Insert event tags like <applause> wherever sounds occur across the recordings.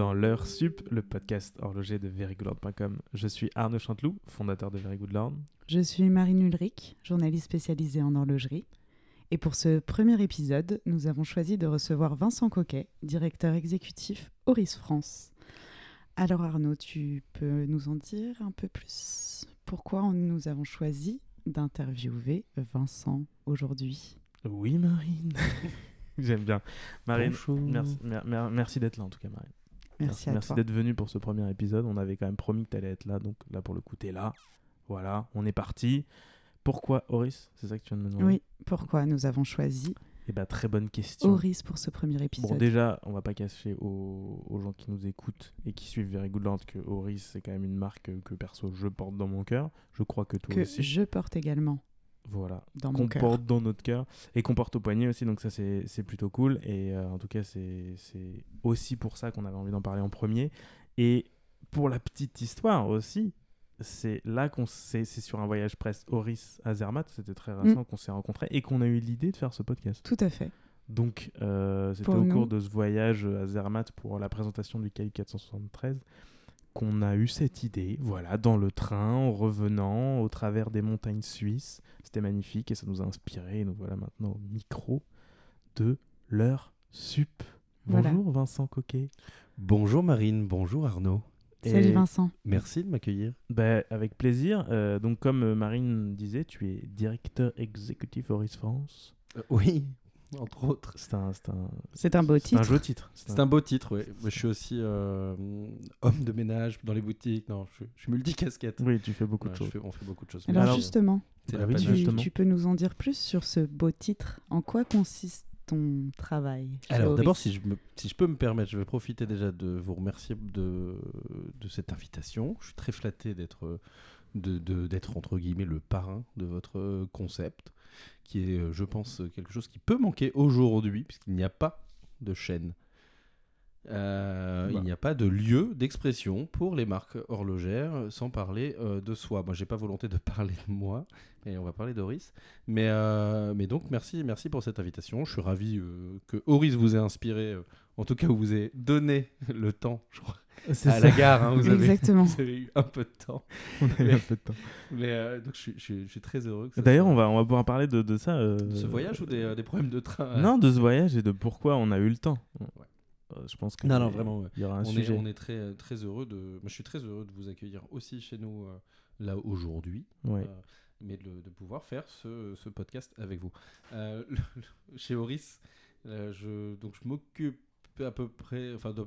dans l'heure sup, le podcast horloger de verygoodlord.com. Je suis Arnaud Chanteloup, fondateur de Very Good Lord. Je suis Marine Ulrich, journaliste spécialisée en horlogerie. Et pour ce premier épisode, nous avons choisi de recevoir Vincent Coquet, directeur exécutif Horis France. Alors Arnaud, tu peux nous en dire un peu plus? Pourquoi nous avons choisi d'interviewer Vincent aujourd'hui? Oui, Marine. <laughs> J'aime bien. Marine, Bonjour. merci, mer- mer- merci d'être là en tout cas, Marine. Merci, d'être venue pour ce premier épisode. On avait quand même promis que tu allais être là, donc là pour le coup, tu es là. Voilà, on est parti. Pourquoi Horis C'est ça que tu viens de me demander Oui, pourquoi nous avons choisi Eh ben, très bonne question. Horis pour ce premier épisode Bon, déjà, on va pas cacher aux, aux gens qui nous écoutent et qui suivent Very Good que Horis, c'est quand même une marque que perso je porte dans mon cœur. Je crois que toi que aussi. je porte également Voilà. dans Qu'on porte dans notre cœur et qu'on porte au poignet aussi, donc ça c'est c'est plutôt cool. Et euh, en tout cas, c'est c'est aussi pour ça qu'on avait envie d'en parler en premier. Et pour la petite histoire aussi, c'est là qu'on s'est, c'est sur un voyage presse Horis à Zermatt, c'était très Mm. récent qu'on s'est rencontrés et qu'on a eu l'idée de faire ce podcast. Tout à fait. Donc, euh, c'était Pour au nous- cours de ce voyage à Zermatt pour la présentation du KI 473 qu'on a eu cette idée, voilà, dans le train, en revenant, au travers des montagnes suisses. C'était magnifique et ça nous a inspiré. Et nous voilà maintenant au micro de l'heure sup. Voilà. Bonjour Vincent Coquet. Bonjour Marine, bonjour Arnaud. Salut Vincent. Merci de m'accueillir. Ben, avec plaisir. Euh, donc, comme euh, Marine disait, tu es directeur exécutif Horis France. Euh, oui, entre autres. C'est un, c'est un, C'est un beau c'est un titre. joli titre. C'est un beau titre, oui. Je suis aussi euh, homme de ménage dans les boutiques. Non, je, suis- je suis multicasquette. Oui, tu fais beaucoup Ouais, de choses. fais- on fait beaucoup de choses. Alors, Alors, justement, bah oui, tu, justement. tu peux nous en dire plus sur ce beau titre? En quoi consiste ton travail? Alors d'abord, si je, me- si je peux me permettre, je vais profiter déjà de vous remercier de, de cette invitation. Je suis très flatté d'être de, de- d'être entre guillemets le parrain de votre concept, qui est, euh, je pense, quelque chose qui peut manquer aujourd'hui, puisqu'il n'y a pas de chaîne. Euh, Bah. Il n'y a pas de lieu d'expression pour les marques horlogères euh, sans parler euh, de soi. Moi, j'ai pas volonté de <laughs> parler de moi, et on va parler d'Horis. Mais, euh, mais donc, merci, merci pour cette invitation. Je suis ravi euh, que Horis vous ait inspiré, euh, en tout cas, vous ait donné <laughs> le temps, je crois, à ça. la gare. hein, vous, avez, Exactement. vous avez eu un peu de temps. On a eu un peu de temps. Mais euh, donc, je suis, je, suis, je suis très heureux. D'ailleurs, soit- on va, on va pouvoir parler de, de ça. euh, de ce voyage ou des, euh, des problèmes de train euh, Non, de ce voyage et de pourquoi on a eu le temps. Ouais. Euh, je pense que Non, non, vraiment, ouais. Il y aura un on, est, sujet. on est très, très heureux de. Moi, je suis très heureux de vous accueillir aussi chez nous euh, là aujourd'hui. Ouais. Euh, mais de, de pouvoir faire ce, ce podcast avec vous. Euh, <laughs> le- le- chez Horis, euh, je, donc je m'occupe à peu près, enfin de,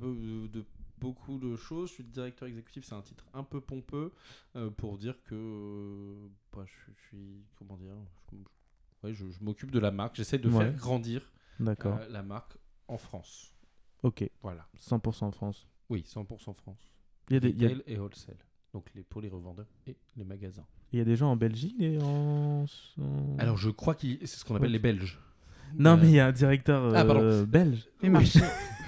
de beaucoup de choses. Je suis directeur exécutif, c'est un titre un peu pompeux euh, pour dire que euh, bah, je, je suis, comment dire, je, ouais, je- je m'occupe de la marque. J'essaie de Ouais. faire grandir D'accord. euh, la marque en France. Ok. Voilà. 100% France. Oui, 100% France. Il y, a des, il, y a, Retail et wholesale. Donc les, pour les revendeurs et les magasins. il y a des gens en Belgique et en. en- Alors je crois que c'est ce qu'on appelle les Belges. non, Euh, mais il y a un directeur Ah, belge. Les marchés. <laughs>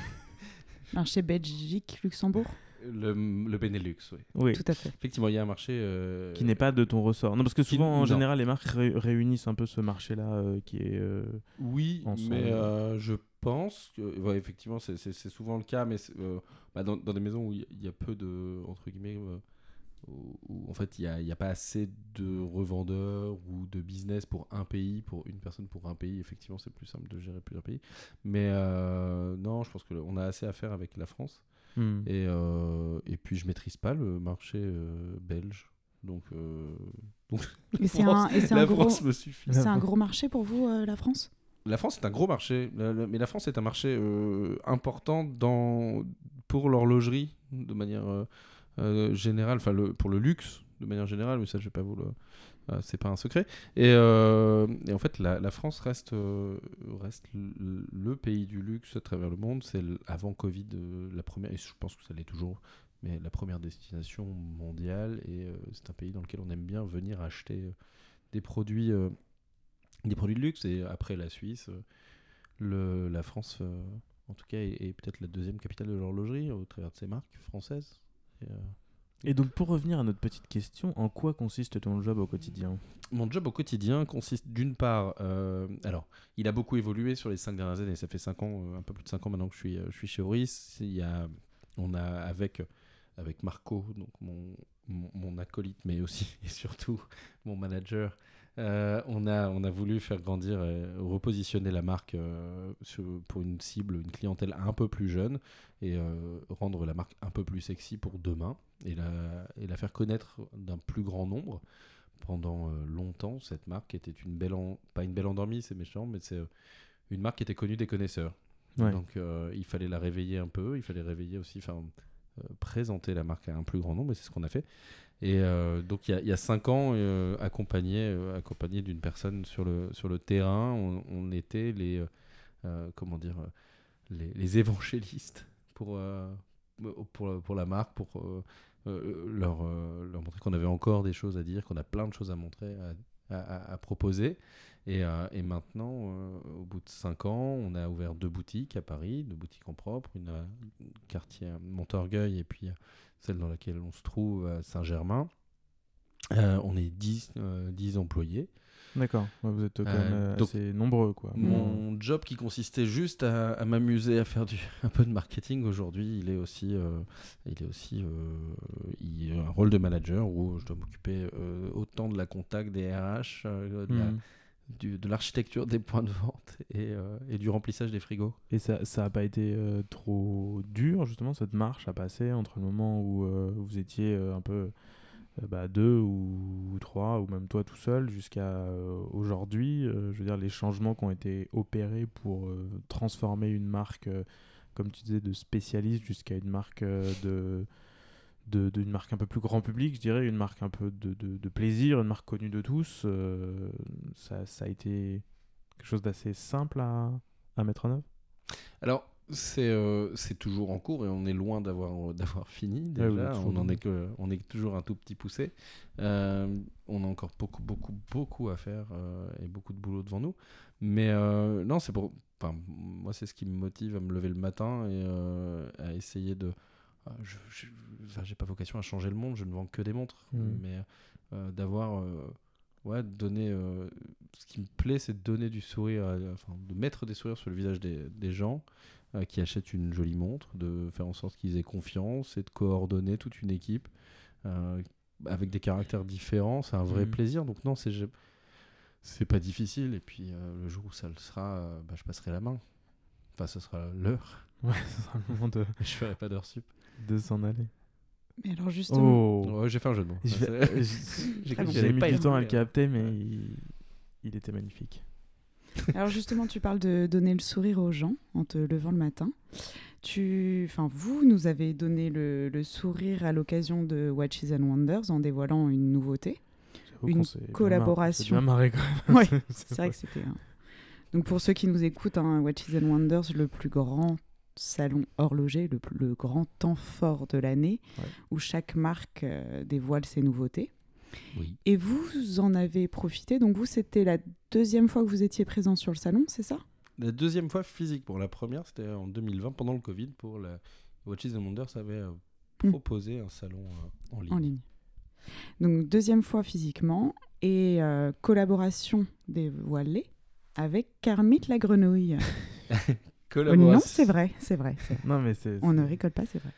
Marché Belgique, Luxembourg Le, le Benelux, oui. Oui. Tout à fait. Effectivement, il y a un marché euh, Qui n'est pas de ton ressort. Non, parce que Qui- souvent, en général, les marques ré- réunissent un peu ce marché-là euh, qui est. euh, Oui, mais euh, je pense que ouais, effectivement c'est- souvent le cas, mais euh, bah, dans, dans des maisons où il y- y, a peu de entre guillemets euh, où, où, en fait il n'y a, pas assez de revendeurs ou de business pour un pays, pour une personne pour un pays. Effectivement, c'est plus simple de gérer plusieurs pays. Mais euh, non, je pense que on a assez à faire avec la France. hmm. Et, euh, et puis je maîtrise pas le marché euh, belge. Donc, euh, donc <laughs> Et c'est France- un, et c'est la un gros, France me suffit. c'est un gros marché pour vous, euh, la France? La France est un gros marché, mais la France est un marché euh, important dans, pour l'horlogerie de manière euh, enfin pour le luxe de manière générale, mais ça je vais pas vous le, euh, c'est pas un secret. Et, euh, en fait la, France reste, euh, le, pays du luxe à travers le monde. C'est avant Covid la première, et je pense que ça l'est toujours, mais la première destination mondiale. Et c'est un pays dans lequel on aime bien venir acheter des produits. des produits de luxe et après la Suisse, la France, en tout cas, est peut-être la deuxième capitale de l'horlogerie au travers de ses marques françaises. Et, euh, Et donc, pour revenir à notre petite question, en quoi consiste ton job au quotidien? Mon job au quotidien consiste d'une part, euh, alors il a beaucoup évolué sur les cinq dernières années, ça fait cinq ans, euh, un peu plus de cinq ans maintenant que je suis, chez Horis. Il y a on a avec avec Marco, donc mon, mon acolyte, mais aussi <laughs> et surtout mon manager, euh, on, a, on a voulu faire grandir et repositionner la marque euh, sur- pour une cible, une clientèle un peu plus jeune et euh, rendre la marque un peu plus sexy pour demain et la, et la faire connaître d'un plus grand nombre. Pendant euh, longtemps, cette marque était une belle, en- pas une belle endormie, c'est méchant, mais c'est euh, une marque qui était connue des connaisseurs. Ouais. Donc euh, il fallait la réveiller un peu, il fallait réveiller aussi, enfin euh, présenter la marque à un plus grand nombre, et c'est ce qu'on a fait. Et euh, donc il y, a- cinq ans, euh, accompagné, euh, accompagné d'une personne sur le, sur le terrain, on, était les, comment dire, les, évangélistes pour, pour, pour la marque, pour leur, leur montrer qu'on avait encore des choses à dire, qu'on a plein de choses à montrer, à- proposer. Et, euh, et maintenant, euh, au bout de 5 ans, on a ouvert deux boutiques à Paris, deux boutiques en propre, une à quartier Montorgueil et puis euh, celle dans laquelle on se trouve à Saint-Germain. On est 10, euh, 10 employés. D'accord. Ouais, vous êtes quand Euh, même euh, donc, assez nombreux, quoi. Mon job qui consistait juste à, à m'amuser à faire du, <laughs> un peu de marketing aujourd'hui, il est aussi, euh, il est aussi euh, il y a un rôle de manager où je dois m'occuper euh, autant de la contact des RH, euh, de la- du- de l'architecture des points de vente et, euh, et du remplissage des frigos. Et ça ça a pas été euh, trop dur, justement, cette marche à passer entre le moment où euh, vous étiez euh, un peu euh, bah, deux ou, trois, ou même toi tout seul, jusqu'à euh, aujourd'hui. euh, je veux dire, les changements qui ont été opérés pour euh, transformer une marque, euh, comme tu disais, de spécialiste jusqu'à une marque euh, de marque un peu plus grand public, je dirais, une marque un peu de, de- plaisir, une marque connue de tous. euh, ça, ça a été quelque chose d'assez simple à, à mettre en œuvre? Alors, c'est euh, toujours en cours et on est loin d'avoir d'avoir fini Ouais, déjà. on, en est que, on est toujours un tout petit poussé. Euh, on a encore beaucoup, beaucoup, beaucoup à faire euh, et beaucoup de boulot devant nous. Mais euh, non, c'est pour. Enfin, moi, c'est ce qui me motive à me lever le matin et euh, à essayer de. ah, Je je- enfin, j'ai pas vocation à changer le monde, je ne vends que des montres. Mhm. Mais euh, d'avoir. euh, ouais, donner. euh, ce qui me plaît, c'est de donner du sourire, à- enfin, de mettre des sourires sur le visage des, des gens euh, qui achètent une jolie montre, de faire en sorte qu'ils aient confiance et de coordonner toute une équipe euh, avec des caractères différents. C'est un vrai Mhm. plaisir. Donc non, c'est je- c'est pas difficile. Et puis euh, le jour où ça le sera, euh, bah, je passerai la main. Enfin, ce sera l'heure. Ouais, <laughs> ce sera le moment de, <laughs> Je ferai pas d'heure sup. de s'en aller. Mais alors justement, Oh Ouais, j'ai fait un jeu de mots. C'est- <laughs> j'ai- mis pas du temps à le capter, mais il, il était magnifique. <laughs> alors justement, tu parles de donner le sourire aux gens en te levant le matin. Tu, enfin, vous nous avez donné le, le sourire à l'occasion de Watches and Wonders en dévoilant une nouveauté. Une collaboration. bien marré quand même. <laughs> C'est vrai que c'était. Donc pour ceux qui nous écoutent, hein, Watches and Wonders, le plus grand salon horloger, le, grand temps fort de l'année, Ouais. où chaque marque euh, dévoile ses nouveautés. Oui. Et vous en avez profité. Donc vous, c'était la deuxième fois que vous étiez présent sur le salon, c'est ça? La deuxième fois physique. Pour la première, c'était en 2020, pendant le Covid, pour la Watches and Wonders avait euh, Mm. proposé un salon euh, en ligne. En ligne. Donc deuxième fois physiquement et euh, collaboration dévoilée avec Kermit la grenouille. <laughs> Oh, Collaboration- non, c'est vrai, c'est vrai. Non, mais c'est. On ne rigole pas, c'est vrai.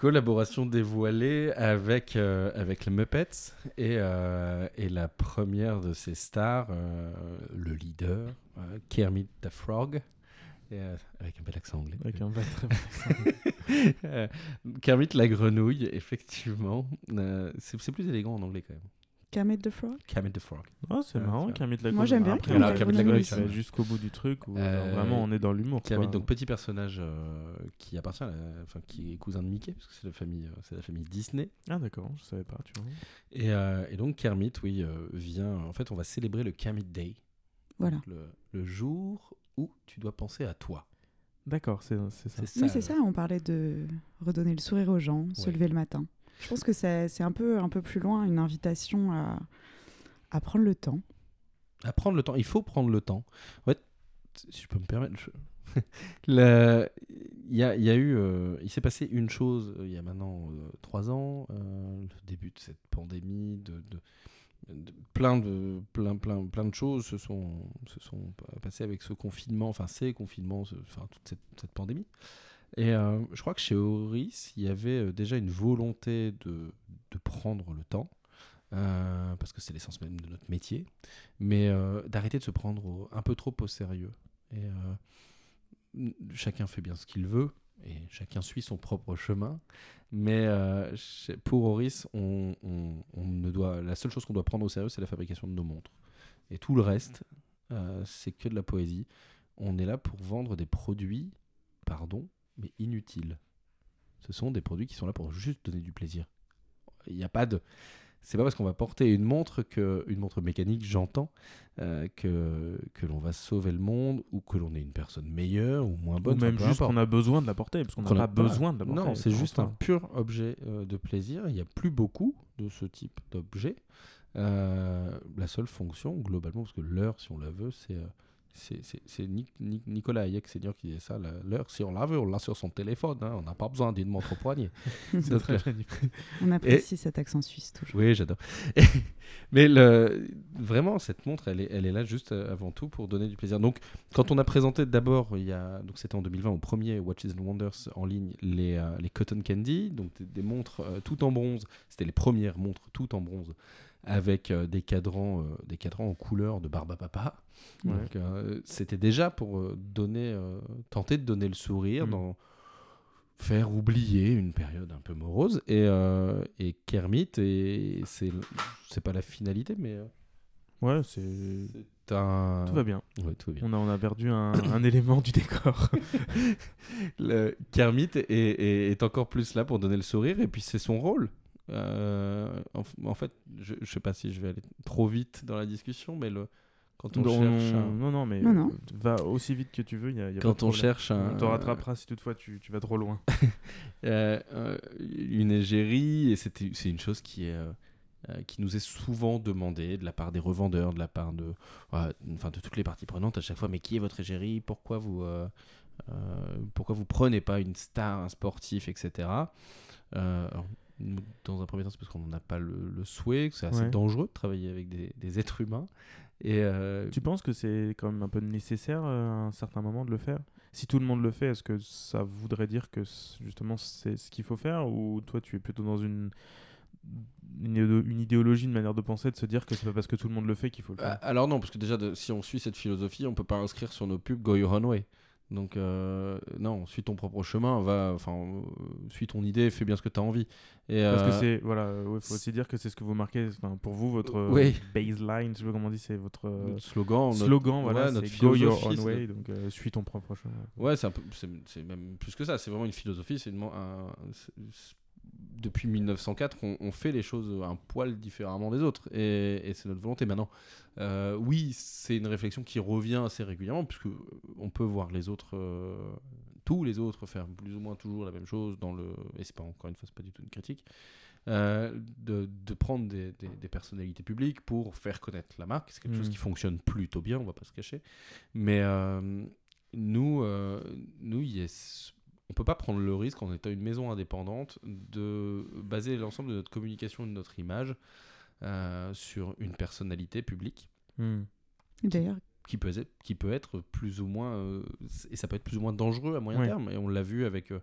Collaboration dévoilée avec, euh, avec les Muppets et, euh, et la première de ces stars, euh, le leader, euh, Kermit the Frog, et, avec un bel accent anglais. Avec un accent. <laughs> Kermit la grenouille, effectivement. C'est plus élégant en anglais quand même. Kermit the Frog? Kermit the Frog. Oh, c'est marrant, Kermit la Moi, j'aime bien Après, Kermit là, la Kermit Grenouille, jusqu'au bout du truc où Euh, genre, vraiment on est dans l'humour. Kermit, quoi. donc petit personnage euh, qui appartient, à la- enfin qui est cousin de Mickey, parce que c'est la famille, euh, c'est la famille Disney. Ah, d'accord, je savais pas, tu vois. Et, euh, et donc Kermit, oui, euh, vient. En fait, on va célébrer le Kermit Day, Voilà. Le, le jour où tu dois penser à toi. D'accord, c'est ça. Oui, c'est euh, ça, on parlait de redonner le sourire aux gens, se lever le matin. Je pense que c'est un peu, un peu plus loin, une invitation à, prendre le temps. À prendre le temps. Il faut prendre le temps. Fait, si je peux me permettre, <laughs> il y a, eu, euh, il s'est passé une chose euh, il y a maintenant euh, trois ans, le début de cette pandémie, de, plein de plein plein plein de choses se sont se sont pa- passées avec ce confinement, enfin ces confinements, enfin toute cette, cette pandémie. Et euh, je crois que chez Oris, il y avait euh, déjà une volonté de, de prendre le temps, euh, parce que c'est l'essence même de notre métier, mais d'arrêter de se prendre un peu trop au sérieux. Et chacun fait bien ce qu'il veut, et chacun suit son propre chemin. Mais pour Oris, on, ne doit, la seule chose qu'on doit prendre au sérieux, c'est la fabrication de nos montres. Et tout le reste, c'est que de la poésie. On est là pour vendre des produits, pardon, mais inutiles. Ce sont des produits qui sont là pour juste donner du plaisir. Il n'y a pas de. C'est pas parce qu'on va porter une montre que une montre mécanique, j'entends, euh, que que l'on va sauver le monde ou que l'on est une personne meilleure ou moins bonne. Ou même juste qu'on a besoin de la porter, parce qu'on n'a pas besoin de la porter. Non, c'est juste un pur objet euh, de plaisir. Il n'y a plus beaucoup de ce type d'objet. Euh, la seule fonction, globalement, parce que l'heure, si on la veut, c'est. Euh, c'est- c'est c'est Ni- Ni- Nicolas Hayek Senior qui disait ça. L'heure, si on la veut, on l'a sur son téléphone. hein, on n'a pas besoin d'une montre au poignet. C'est Donc, très euh. On apprécie cet accent suisse toujours. Oui, j'adore. Mais le, vraiment, cette montre, elle est, elle est là juste euh, avant tout pour donner du plaisir. Donc, quand on a présenté d'abord, il y a, donc c'était en 2020, au premier Watches and Wonders en ligne, les, euh, les Cotton Candy, donc des, des montres euh, tout en bronze. C'était les premières montres tout en bronze avec euh, des cadrans, euh, des cadrans en couleur de barbe à papa. Ouais. Donc, euh, c'était déjà pour euh, donner, euh, tenter de donner le sourire Mm. dans faire oublier une période un peu morose et, euh, et Kermit et c'est c'est pas la finalité mais Ouais, c'est. c'est un Tout va bien. Ouais, tout va bien. On a, on a perdu un, <coughs> un élément du décor. <laughs> Le Kermit est, est- est encore plus là pour donner le sourire et puis c'est son rôle Euh, en, en fait je, je sais pas si je vais aller trop vite dans la discussion mais le quand on, cherche un- Non, non, mais Non, non. va aussi vite que tu veux. y a- y a pas de quand on cherche un On te rattrapera si toutefois tu, tu vas trop loin. Euh, <laughs> euh, une égérie, et c'était- c'est une chose qui, est, euh, euh, qui nous est souvent demandée de la part des revendeurs, de la part de, enfin, de toutes les parties prenantes à chaque fois. Mais qui est votre égérie? Pourquoi vous, euh, euh, pourquoi vous prenez pas une star, un sportif, etc. Euh, alors, dans un premier temps, c'est parce qu'on n'en a pas le, le souhait, que c'est assez Ouais. dangereux de travailler avec des, des êtres humains. Et euh, Tu penses que c'est quand même un peu nécessaire euh, à un certain moment de le faire? Si tout le monde le fait, est-ce que ça voudrait dire que justement c'est ce qu'il faut faire? Ou toi tu es plutôt dans une, une, idéolo- une idéologie, une manière de penser, de se dire que c'est pas parce que tout le monde le fait qu'il faut le Ah, faire Alors non, parce que déjà, de- si on suit cette philosophie, on peut pas inscrire sur nos pubs Go Your Own Way. Donc euh, non, suis ton propre chemin, va, enfin, euh, suis ton idée, fais bien ce que tu as envie. Et, Parce que euh, c'est, voilà, il faut aussi dire que c'est ce que vous marquez, pour vous, votre Oui. baseline, je sais pas comment on dit, c'est votre notre slogan, notre- slogan, voilà, ouais, notre c'est Go Your philosophie, Own Way, donc suis ton propre chemin. Ouais, c'est même plus que ça. C'est vraiment une philosophie. C'est une, un, depuis 1904, on, on fait les choses un poil différemment des autres, et, et c'est notre volonté. Maintenant, euh, oui, c'est une réflexion qui revient assez régulièrement, puisque on peut voir les autres, euh, tous les autres faire plus ou moins toujours la même chose dans le, et c'est pas encore une fois, c'est pas du tout une critique. euh, de, de prendre des, des- des personnalités publiques pour faire connaître la marque. C'est quelque chose Mhm. qui fonctionne plutôt bien, on va pas se cacher. Mais euh, nous, euh, nous yes, on peut pas prendre le risque en étant une maison indépendante de baser l'ensemble de notre communication et de notre image euh, sur une personnalité publique Hmm. D'ailleurs, qui peut, être, qui peut être plus ou moins euh, et ça peut être plus ou moins dangereux à moyen Ouais. terme et on l'a vu avec euh,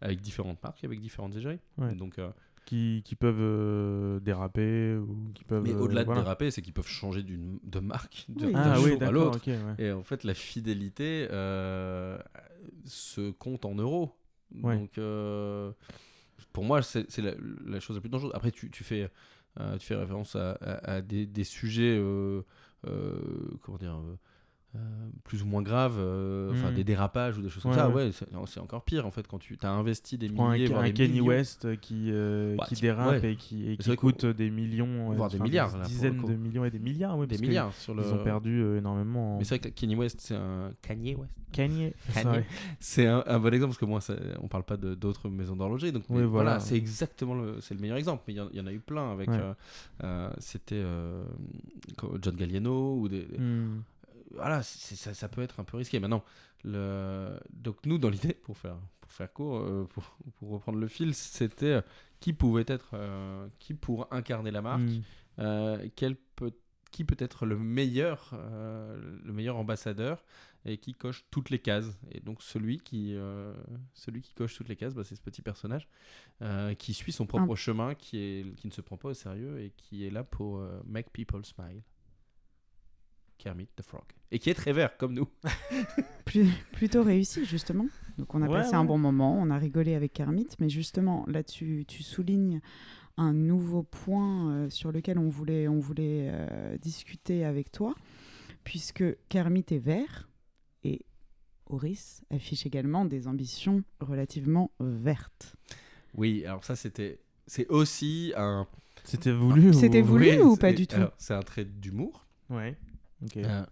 avec différentes marques avec différentes égéries Ouais. donc euh, Qui, qui peuvent euh, déraper ou qui peuvent. mais euh, au-delà de déraper c'est qu'ils peuvent changer d'une de marque de- Oui. d'un Ah jour oui, à d'accord, l'autre ouais. Et en fait, la fidélité euh, se compte en euros. Ouais. Donc, euh, pour moi, c'est la, la chose la plus dangereuse. Après, tu, tu fais, euh, tu fais référence à, à- à des, des sujets, euh, comment dire, plus ou moins graves, euh, enfin Mhm. des dérapages ou des choses comme Ouais, ça. ouais. C'est encore pire en fait quand tu as investi des un, milliers, Ke- voire un des Kenny millions. West qui, euh, Bah, qui dérape ouais. et qui, et qui coûte des millions, Voire des milliards, là, le dizaines de millions et des milliards, ouais, des parce que milliards sur le. Ils ont perdu euh, énormément. en- Mais c'est vrai que Kanye West, c'est un Kanye West. Kanye. <laughs> C'est un, un bon exemple parce que moi, ça- on parle pas d'autres maisons d'horlogerie. Donc, mais voilà. c'est exactement le, c'est le meilleur exemple. Mais il y, en- il y en a eu plein avec. Euh, euh, C'était euh, John Galliano ou des. Hmm. Voilà, ça, ça peut être un peu risqué. Maintenant, le, donc nous, dans l'idée, pour faire, pour faire court, euh, pour, pour reprendre le fil, c'était euh, qui pouvait être, euh, qui pour incarner la marque, Hmm. quel peut, qui peut être le meilleur, le meilleur ambassadeur et qui coche toutes les cases. Et donc celui qui, euh, celui qui coche toutes les cases, bah, c'est ce petit personnage euh, qui suit son propre chemin, qui, est, qui ne se prend pas au sérieux et qui est là pour euh, make people smile. Kermit the Frog. Et qui est très vert, comme nous. <laughs> Plus- plutôt réussi, justement. Donc, on a Ouais, passé un bon moment, on a rigolé avec Kermit, mais justement, là, tu, tu soulignes un nouveau point euh, sur lequel on voulait, on voulait euh, discuter avec toi, puisque Kermit est vert et Horace affiche également des ambitions relativement vertes. Oui, alors ça, c'était. C'est aussi un. C'était voulu C'était ou- voulu Oui, ou pas du tout C'est un trait d'humour. Ouais. Euh,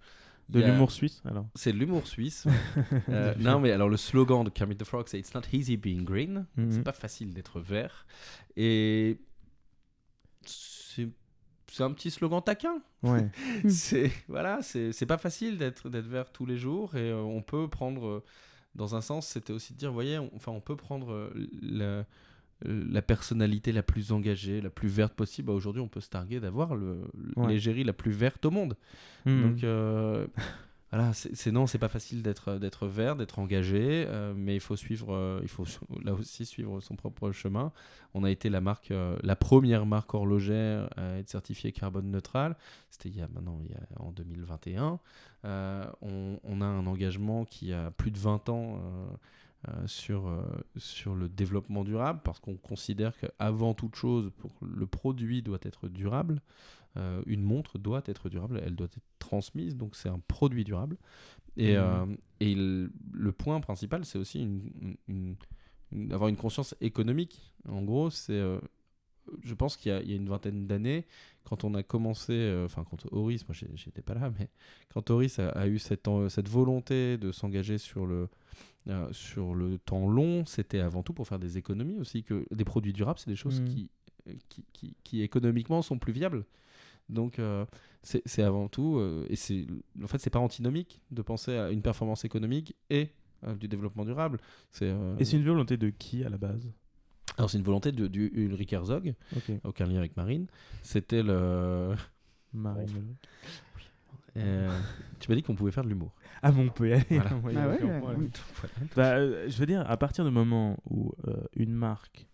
de l'humour suisse alors. C'est de l'humour suisse. <laughs> Euh, non, mais alors le slogan de Kermit the Frog, c'est It's not easy being green. Mhm. C'est pas facile d'être vert. Et c'est c'est un petit slogan taquin. Ouais. <laughs> C'est voilà, c'est pas facile d'être d'être vert tous les jours et euh, on peut prendre euh, dans un sens, c'était aussi de dire, voyez, on, enfin on peut prendre euh, la la personnalité la plus engagée, la plus verte possible. Bah, Aujourd'hui, on peut se targuer d'avoir Ouais. l'égérie la plus verte au monde. Hmm. Donc euh, <laughs> voilà, c'est non, c'est pas facile d'être d'être vert, d'être engagé, euh, mais il faut suivre, euh, il faut là aussi suivre son propre chemin. On a été la marque, euh, la première marque horlogère à être certifiée carbone neutrale. C'était il y a maintenant, il y a, en 2021. Euh, on, on a un engagement qui a plus de 20 ans. Euh, sur, euh, sur le développement durable parce qu'on considère qu'avant toute chose, pour le produit doit être durable. Euh, une montre doit être durable, elle doit être transmise, donc c'est un produit durable. Et, euh, et le, le point principal, c'est aussi une, une- avoir une conscience économique. En gros, c'est, je pense qu'il y, y a une vingtaine d'années, quand on a commencé, euh, enfin quand Horis, moi j'étais pas là, mais quand Horis a, a eu cette, cette volonté de s'engager sur le, euh, sur le temps long, c'était avant tout pour faire des économies aussi, que des produits durables, c'est des choses Mhm. qui, qui, qui, qui économiquement sont plus viables. Donc euh, c'est avant tout, euh, et c'est en fait c'est pas antinomique de penser à une performance économique et euh, du développement durable. C'est euh, Et c'est une volonté de qui à la base? Alors c'est une volonté de, du Ulrich Herzog, aucun lien avec Marine. C'était le. Marine. <laughs> euh, tu m'as dit qu'on pouvait faire de l'humour. Ah bon, on peut y aller. Voilà. Ah ouais, ouais. Bah, euh, je veux dire, à partir du moment où euh, une marque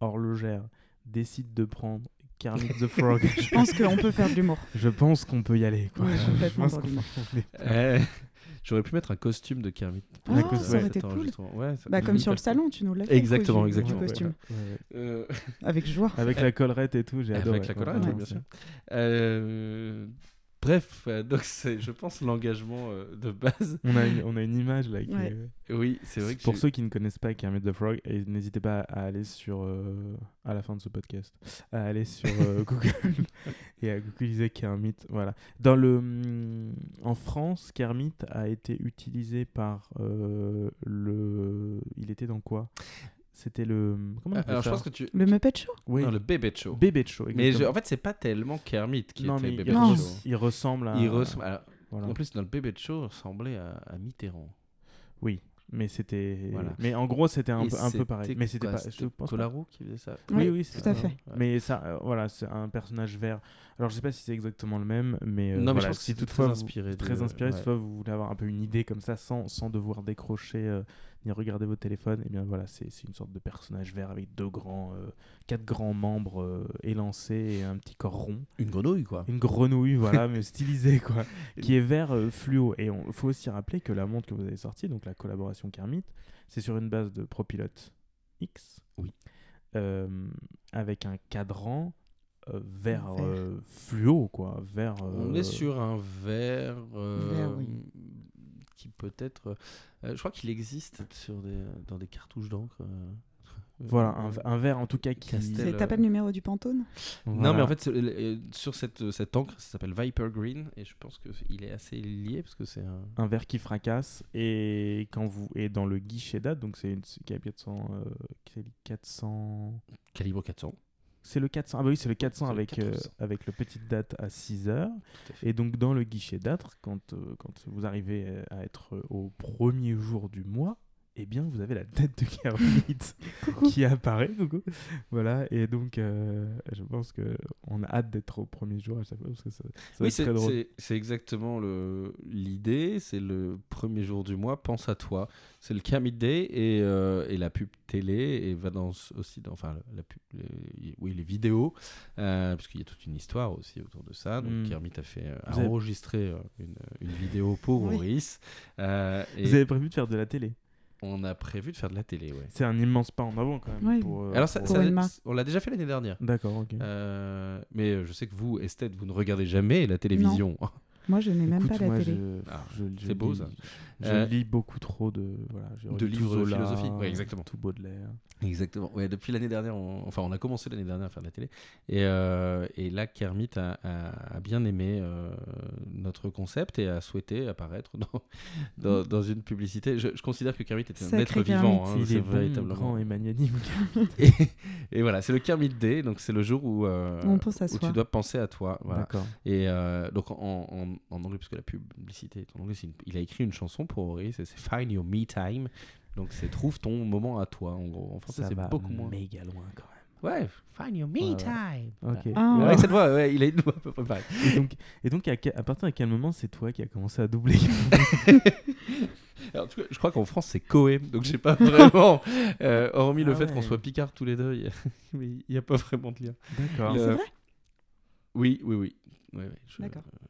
horlogère décide de prendre Kermit the <laughs> Frog, Je pense qu'on peut faire de l'humour. je pense qu'on peut y aller. Quoi. Je pense est- Euh, J'aurais pu mettre un costume de Kermit. Ah, La cause- ça aurait été cool. Ouais, ça- Bah, comme sur le salon, tu nous l'as fait. Exactement, exactement. Costume. Ouais, ouais. Euh, Avec joie. Avec la collerette et tout, j'ai Avec la collerette, ouais, bien sûr. Euh, bref, euh, donc c'est, je pense, l'engagement euh, de base. On a, une, on a une image là. Qui Ouais. est- Oui, c'est vrai que Pour j'ai- ceux qui ne connaissent pas Kermit the Frog, et n'hésitez pas à aller sur, euh, à la fin de ce podcast, à aller sur euh, <laughs> Google et à googliser Kermit. Voilà. Dans le, hum, en France, Kermit a été utilisé par euh, le. Il était dans quoi? C'était le. Comment on appelle Alors, je ça pense que tu. Le Muppet Show Oui. Non, le Bébé Show. Bébé show. Mais je- en fait, c'est pas tellement Kermit qui non, était mais Bébé il, Non. Show. res- il ressemble à. Il ressemble. alors, Voilà. En plus, dans le Bébé Show, il ressemblait à, à Mitterrand. Oui, mais c'était. Voilà. Mais en gros, c'était un, Et peu, un peu pareil. c'était Mais c'était quoi, pas. Je pense pas- Colaro qui faisait ça. Oui, Oui, oui, tout c'est à ça. fait. Ouais. Mais ça, euh, voilà, c'est un personnage vert. Alors, je sais pas si c'est exactement le même, mais, euh, non, mais voilà, je pense que si c'est toutefois très vous- inspiré. de- très inspiré, ouais. toutefois vous voulez avoir un peu une idée comme ça, sans, sans devoir décrocher euh, ni regarder votre téléphone, et bien voilà, c'est c'est une sorte de personnage vert avec deux grands, euh, quatre grands membres euh, élancés et un petit corps rond, Une grenouille, quoi. une grenouille, voilà, <laughs> mais stylisée quoi, qui est vert euh, fluo. Et il faut aussi rappeler que la montre que vous avez sortie, donc la collaboration Kermit, c'est sur une base de ProPilot X, Oui. euh, avec un cadran euh, vert, Vert. euh, fluo, quoi. Vert, On est sur un euh, Vert, oui. qui peut être. Euh, je crois qu'il existe sur des, dans des cartouches d'encre. euh, Voilà, euh, un, un verre en tout cas qui. Castel. C'est- T'as pas le numéro du Pantone? Non, Voilà. mais en fait, sur cette, cette encre, ça s'appelle Viper Green, et je pense qu'il est assez lié parce que c'est un. un verre qui fracasse et quand vous et dans le guichet date donc c'est une qui a 400 euh, qui est 400 Calibre 400. C'est le 400 ah bah oui c'est le 400 C'est le avec euh, 400. avec le petite date à 6 heures. À et donc dans le guichet date quand euh, quand vous arrivez euh, à être au premier jour du mois eh bien, vous avez la tête de Kermit <laughs> qui apparaît. coucou. Voilà, et donc, euh, je pense que on a hâte d'être au premier jour à chaque fois parce que ça, ça Oui, c'est très drôle. c'est- c'est exactement le- l'idée. C'est le premier jour du mois. Pense à toi. C'est le Kermit Day et, euh, et la pub télé et va dans aussi dans enfin la pub, les, oui les vidéos euh, parce qu'il y a toute une histoire aussi autour de ça. Donc Mm. Kermit a fait euh, a avez- enregistré une, une vidéo pour Oui. Maurice Euh, et Vous avez prévu de faire de la télé? On a prévu de faire de la télé. Ouais. C'est un immense pas en avant quand même. Ouais. pour, euh, Alors ça, pour- on l'a déjà fait l'année dernière. D'accord, ok. Euh, mais je sais que vous, Esthète, vous ne regardez jamais la télévision. Moi, je n'ai même Écoute, pas la moi, télé. je- Ah, je- je c'est beau, ça. Je Euh, lis beaucoup trop de voilà, de livres de Zola, philosophie. Ouais, exactement. Tout Baudelaire. Exactement. Ouais, depuis l'année dernière, on... enfin, on a commencé l'année dernière à faire de la télé. Et, euh, et là, Kermit a, a- a bien aimé euh, notre concept et a souhaité apparaître dans, <laughs> dans, dans une publicité. Je, je considère que Kermit est un Sacré être Kermit. vivant. hein, Il c'est est véritablement. grand et magnanime. <laughs> Et, et voilà, c'est le Kermit Day, donc c'est le jour où, euh, On pense à où soi. tu dois penser à toi. Voilà. D'accord. Et euh, donc en, en, en anglais, parce que la publicité est en anglais, une- il a écrit une chanson c'est Find Your Me Time. Donc c'est trouve ton moment à toi, en gros. En français, Ça c'est va beaucoup moins. méga loin quand Ouais, Find Your Me Ouais, ouais. Time. Ok. Ah. Ouais, cette il a une voix à peu près pareille. même. Et donc, et donc à, partir de quel moment c'est toi qui as commencé à doubler <laughs> <laughs> Alors, en tout cas, je crois qu'en France, c'est Coé, donc j'ai pas vraiment. <laughs> euh, hormis le Ah fait qu'on soit Picard tous les deux, il a- n'y a pas vraiment de lien. D'accord. C'est vrai? Oui, oui, oui. Ouais, ouais, je- D'accord. euh,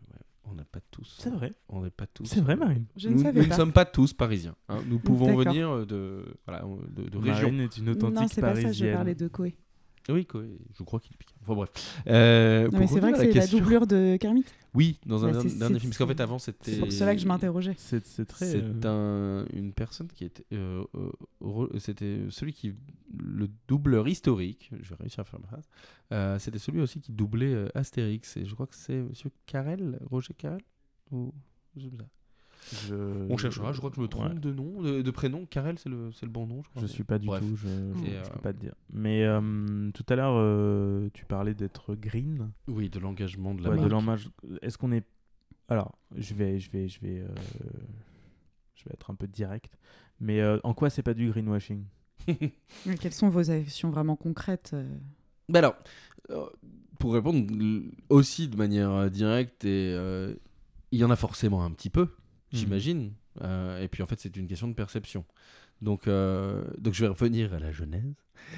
On n'a pas tous. C'est vrai. On n'est pas tous. C'est vrai, euh, Marine. Je ne nous, savais nous pas. ne sommes pas tous parisiens. hein. Nous pouvons venir euh, de, voilà, de, de régions. Marine est une authentique Non, c'est pas ça, je parlais de Koé. Oui, quoi, je crois qu'il est piquant. Enfin bref. Euh, Non, mais c'est vrai que c'est la doublure de Kermit. Oui, dans un Bah, dernier film. Parce qu'en fait, c'est- avant, c'était. C'est pour cela que je m'interrogeais. C'est très. C'est euh, un, une personne qui était. euh, euh, c'était celui qui. Le doubleur historique, je vais réussir à faire ma phrase. euh, c'était celui aussi qui doublait euh, Astérix. Et je crois que c'est Monsieur Carrel, Roger Carrel ou... je sais pas. Je- On cherchera, je crois que je me trompe Ouais. de nom, de, de prénom. Carrel, c'est le, c'est le bon nom, je crois. Je suis pas du Bref. tout, je, je, euh, peux pas te dire. Mais euh, tout à l'heure, euh, tu parlais d'être green. Oui, de l'engagement de la Ouais, de marque. l'hommage. Est-ce qu'on est. Alors, je vais, je vais, je vais, euh, je vais être un peu direct. Mais euh, en quoi c'est pas du greenwashing? <laughs> Quelles sont vos actions vraiment concrètes Ben alors, pour répondre aussi de manière directe, et, euh, il y en a forcément un petit peu, j'imagine. Euh, et puis en fait, c'est une question de perception. Donc, euh, donc je vais revenir à la genèse.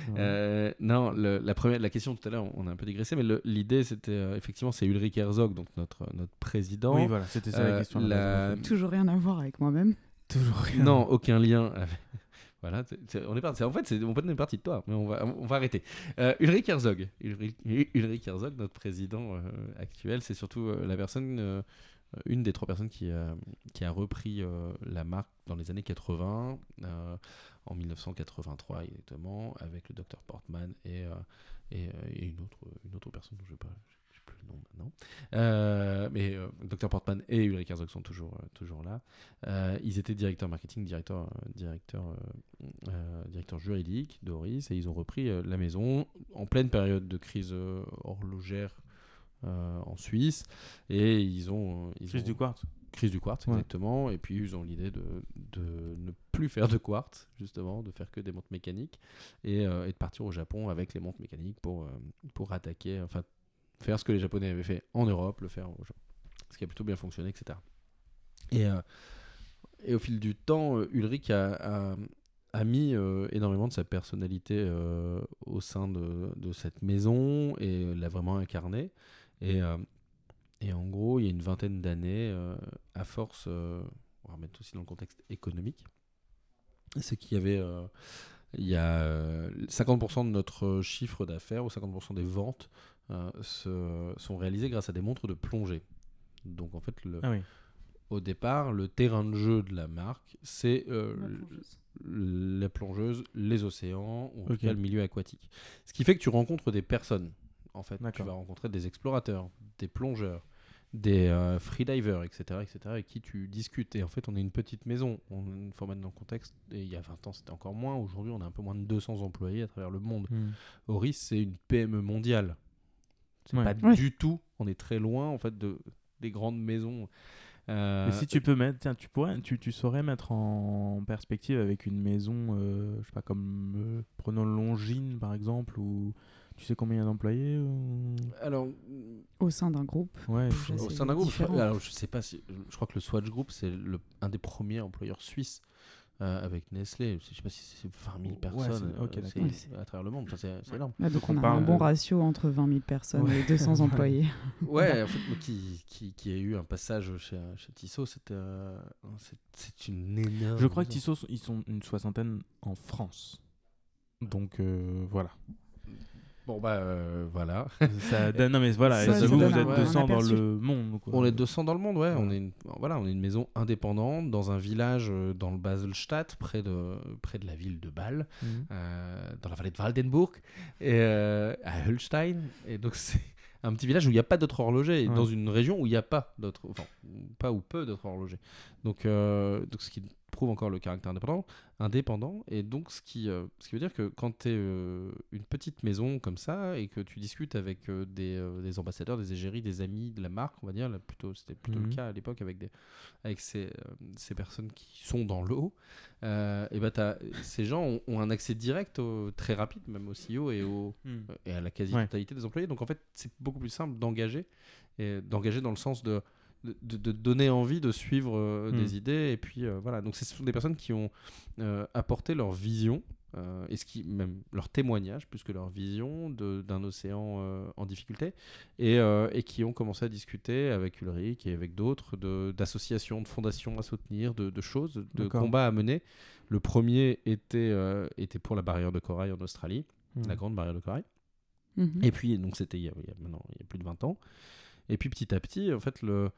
Ouais. Euh, non, le- la, première, la question tout à l'heure, on a un peu digressé, mais l'idée, c'était euh, effectivement, c'est Ulrich Herzog, donc notre, notre président. Oui, voilà, c'était ça euh, la question. la. Toujours rien à voir avec moi-même. Toujours rien. Non, aucun lien. avec- <laughs> Voilà, on est parti. En fait, c'est, on peut est parti de toi, mais on va, on va arrêter. Euh, Ulrich Herzog, Ulrich, Ulrich Herzog, notre président euh, actuel, c'est surtout euh, la personne, euh, une des trois personnes qui a, qui a repris euh, la marque dans les années 80, euh, en 1983 exactement, avec le docteur Portman et, euh, et, euh, une, autre, une autre personne dont je ne sais plus le nom maintenant. Euh, mais euh, Dr Portman et Ulrich Herzog sont toujours, euh, toujours là. Euh, ils étaient directeur marketing, directeur, euh, directeur, euh, euh, directeur juridique d'Oris et ils ont repris euh, la maison en pleine période de crise euh, horlogère euh, en Suisse. Et ils ont euh, ils ont- du quartz. crise du quartz Ouais. exactement. Et puis ils ont l'idée de, de ne plus faire de quartz justement de faire que des montres mécaniques et, euh, et de partir au Japon avec les montres mécaniques pour, euh, pour attaquer enfin faire ce que les japonais avaient fait en Europe le faire au Japon. Ce qui a plutôt bien fonctionné etc et, euh, et au fil du temps euh, Ulrich a, a, a mis euh, énormément de sa personnalité euh, au sein de, de cette maison et l'a vraiment incarné et euh, et en gros, il y a une vingtaine d'années, euh, à force, euh, on va remettre aussi dans le contexte économique, c'est qu'il y avait, euh, il y a euh, 50% de notre chiffre d'affaires ou 50% des ventes euh, se- sont réalisées grâce à des montres de plongée. Donc en fait, le, Ah oui. au départ, le terrain de jeu de la marque, c'est euh, la plongeuse, les océans, ou en tout cas le milieu aquatique. Ce qui fait que tu rencontres des personnes. En fait, tu vas rencontrer des explorateurs, des plongeurs, des euh, freedivers, etc., etc., avec qui tu discutes. Et en fait, on est une petite maison. On faut mettre dans le contexte. Et il y a 20 ans, c'était encore moins. Aujourd'hui, on a un peu moins de 200 employés à travers le monde. Hmm. Oris, c'est une PME mondiale. C'est Ouais. pas Ouais. du tout. On est très loin en fait de des grandes maisons Euh, Mais si tu peux mettre, tiens, tu pourrais, tu, tu saurais mettre en perspective avec une maison, euh, je sais pas, comme euh, prenons Longines par exemple, ou tu sais combien il y a d'employés ou... Alors, Au sein d'un groupe. Ouais, je- au sein d'un groupe, différent. alors je sais pas si, je crois que le Swatch Group c'est le- un des premiers employeurs suisses euh, avec Nestlé. Je sais pas si c'est 20 000 Ouais, personnes euh, à travers le monde. Enfin, c'est énorme. Donc on, on a parle, un bon ratio entre 20 000 personnes Ouais. et 200 <laughs> employés. Ouais, <laughs> en fait, moi, qui, qui, qui a eu un passage chez, chez Tissot, c'était euh, c'est- une énorme. Je crois que. Tissot, ils sont une soixantaine en France. Donc euh, voilà. Bon bah euh, voilà. <laughs> Ça non mais voilà, Ça, et ça vous, vous êtes ouais, un 200 dans le monde. quoi. On est 200 dans le monde, ouais. On est une, voilà, on est une maison indépendante dans un village euh, dans le Baselstadt, près de, près de la ville de Bâle, Mhm. euh, dans la vallée de Waldenburg, et, euh, à Holstein. Et donc <laughs> c'est un petit village où il n'y a pas d'autres horlogers, et Ouais. dans une région où il n'y a pas d'autres, enfin pas ou peu d'autres horlogers. Donc, euh, donc ce qui prouve encore le caractère indépendant, indépendant, et donc ce qui, euh, ce qui veut dire que quand tu es une petite maison comme ça et que tu discutes avec euh, des, euh, des ambassadeurs, des égéries, des amis de la marque, on va dire, là, plutôt c'était plutôt Mhm. le cas à l'époque avec des avec ces, euh, ces personnes qui sont dans l'eau, euh, et t'as- ces gens ont, ont un accès direct au- très rapide, même au CEO et au Mhm. euh, et à la quasi-totalité des employés. Donc en fait, c'est beaucoup plus simple d'engager, et d'engager dans le sens de, de, donner envie de suivre euh, Mm. des idées. Et puis euh, voilà, donc ce sont des personnes qui ont euh, apporté leur vision. euh, et ce qui même leur témoignage plus que leur vision de- d'un océan euh, en difficulté et, euh, et qui ont commencé à discuter avec Ulrich et avec d'autres de- d'associations de fondations à soutenir de, de choses de combats à mener le premier était euh, était pour la barrière de corail en Australie Mhm. la grande barrière de corail Mhm. et puis, donc c'était il, y a- il y a maintenant il y a plus de 20 ans. Et puis petit à petit, en fait, le,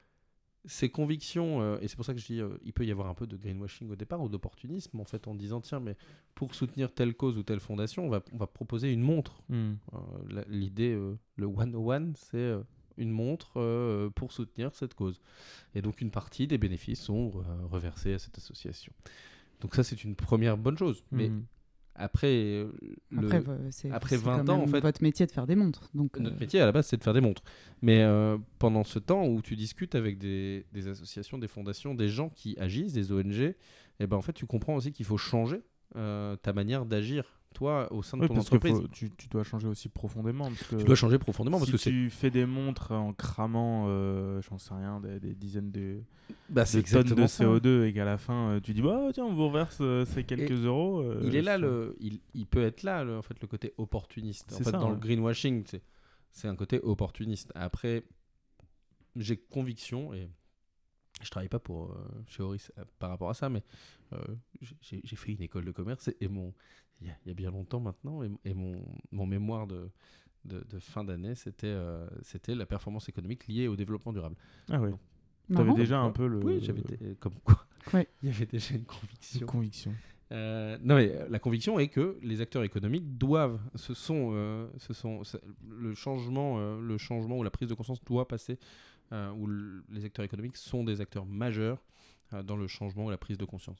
ces convictions, euh, et c'est pour ça que je dis, euh, il peut y avoir un peu de greenwashing au départ ou d'opportunisme, en fait, en disant, tiens, mais pour soutenir telle cause ou telle fondation, on va, on va proposer une montre. Mhm. Euh, L'idée, euh, le 101, c'est euh, une montre pour soutenir cette cause. Et donc une partie des bénéfices sont reversés à cette association. Donc ça, c'est une première bonne chose. Mais Mhm. Après, euh, le... Après, euh, c'est après c'est 20 quand ans, en fait- votre métier de faire des montres. Donc, Notre euh, métier à la base, c'est de faire des montres. Mais euh, pendant ce temps où tu discutes avec des, des associations, des fondations, des gens qui agissent, des ONG, et ben en fait, tu comprends aussi qu'il faut changer euh, ta manière d'agir, toi, au sein de Oui, ton parce que entreprise. faut- tu, tu dois changer aussi profondément. Parce que Tu dois changer profondément parce si que tu fais des montres en cramant, euh, j'en sais rien, des, des dizaines de, bah, tonnes de CO2 et qu'à la fin euh, tu dis bah tiens on vous reverse euh, ces quelques euros. euh, il est là le il, il peut être là le, en fait le côté opportuniste en fait ça, dans le ouais. greenwashing c'est un côté opportuniste après j'ai conviction et je travaille pas pour euh, chez Horis euh, par rapport à ça mais euh, j'ai- fait une école de commerce et, et mon il y, a, il y a bien longtemps maintenant et, et mon, mon mémoire de de, de fin d'année, c'était euh, c'était la performance économique liée au développement durable. Ah oui. T'avais marrant. déjà un peu le. Oui, j'avais comme quoi. <laughs> Ouais. Il y avait déjà une conviction. conviction. Euh, non, mais la conviction est que les acteurs économiques doivent, ce sont, ce sont le changement, le changement ou la prise de conscience doit passer, où le- les acteurs économiques sont des acteurs majeurs euh, dans le changement ou la prise de conscience.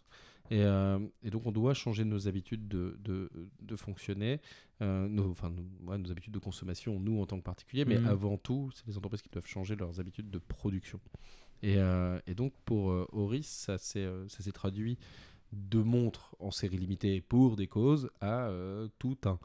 Et, euh, et donc on doit changer nos habitudes de, de, de fonctionner, euh, nos, enfin, nos, ouais, nos habitudes de consommation, nous en tant que particuliers, mais Mhm. avant tout, c'est les entreprises qui doivent changer leurs habitudes de production. Et, euh, et donc pour euh, Oris, ça s'est euh, traduit de montres en série limitée pour des causes à euh, tout, un,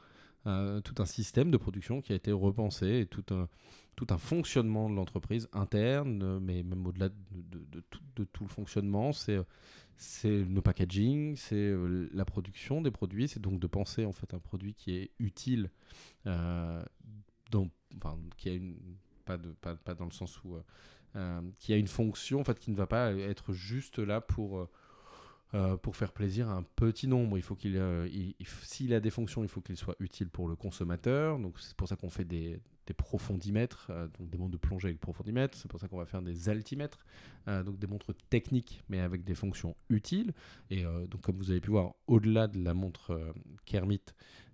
un- tout un système de production qui a été repensé et tout un, tout un fonctionnement de l'entreprise interne, euh, mais même au-delà de, tout, le fonctionnement. C'est euh, le packaging, c'est euh, la production des produits, c'est donc de penser en fait un produit qui est utile, euh, qui a une, pas, de, pas, dans le sens où... euh, euh, qui a une fonction en fait qui ne va pas être juste là pour euh, pour faire plaisir à un petit nombre. Il faut qu'il, euh, s'il a des fonctions, il faut qu'il soit utile pour le consommateur. Donc c'est pour ça qu'on fait des, profondimètres, euh, donc des montres de plongée avec profondimètre. C'est pour ça qu'on va faire des altimètres, donc des montres techniques mais avec des fonctions utiles. Et donc comme vous avez pu voir, au-delà de la montre Kermit,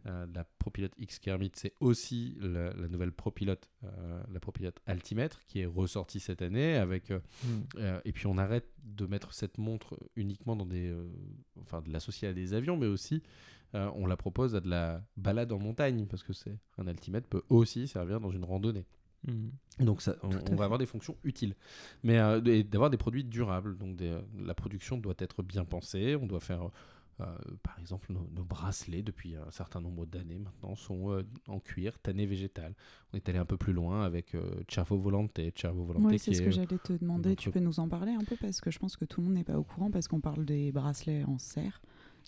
euh, la ProPilot X Kermit, c'est aussi la, la nouvelle ProPilot, euh, la ProPilot Altimètre qui est ressortie cette année avec euh, Mhm. euh, et puis on arrête de mettre cette montre uniquement dans des, enfin de l'associer à des avions, mais aussi on la propose à de la balade en montagne parce que c'est un altimètre peut aussi servir dans une randonnée. Mhm. Donc ça, on, va avoir des fonctions utiles, mais d'avoir des produits durables. Donc des, la production doit être bien pensée. On doit faire, par exemple, nos, nos bracelets depuis un certain nombre d'années maintenant sont euh, en cuir tanné végétal. On est allé un peu plus loin avec euh, Cervo Volante, Cervo Volante Oui, c'est ce que j'allais te demander. Tu peux nous en parler un peu parce que je pense que tout le monde n'est pas au courant parce qu'on parle des bracelets en serre.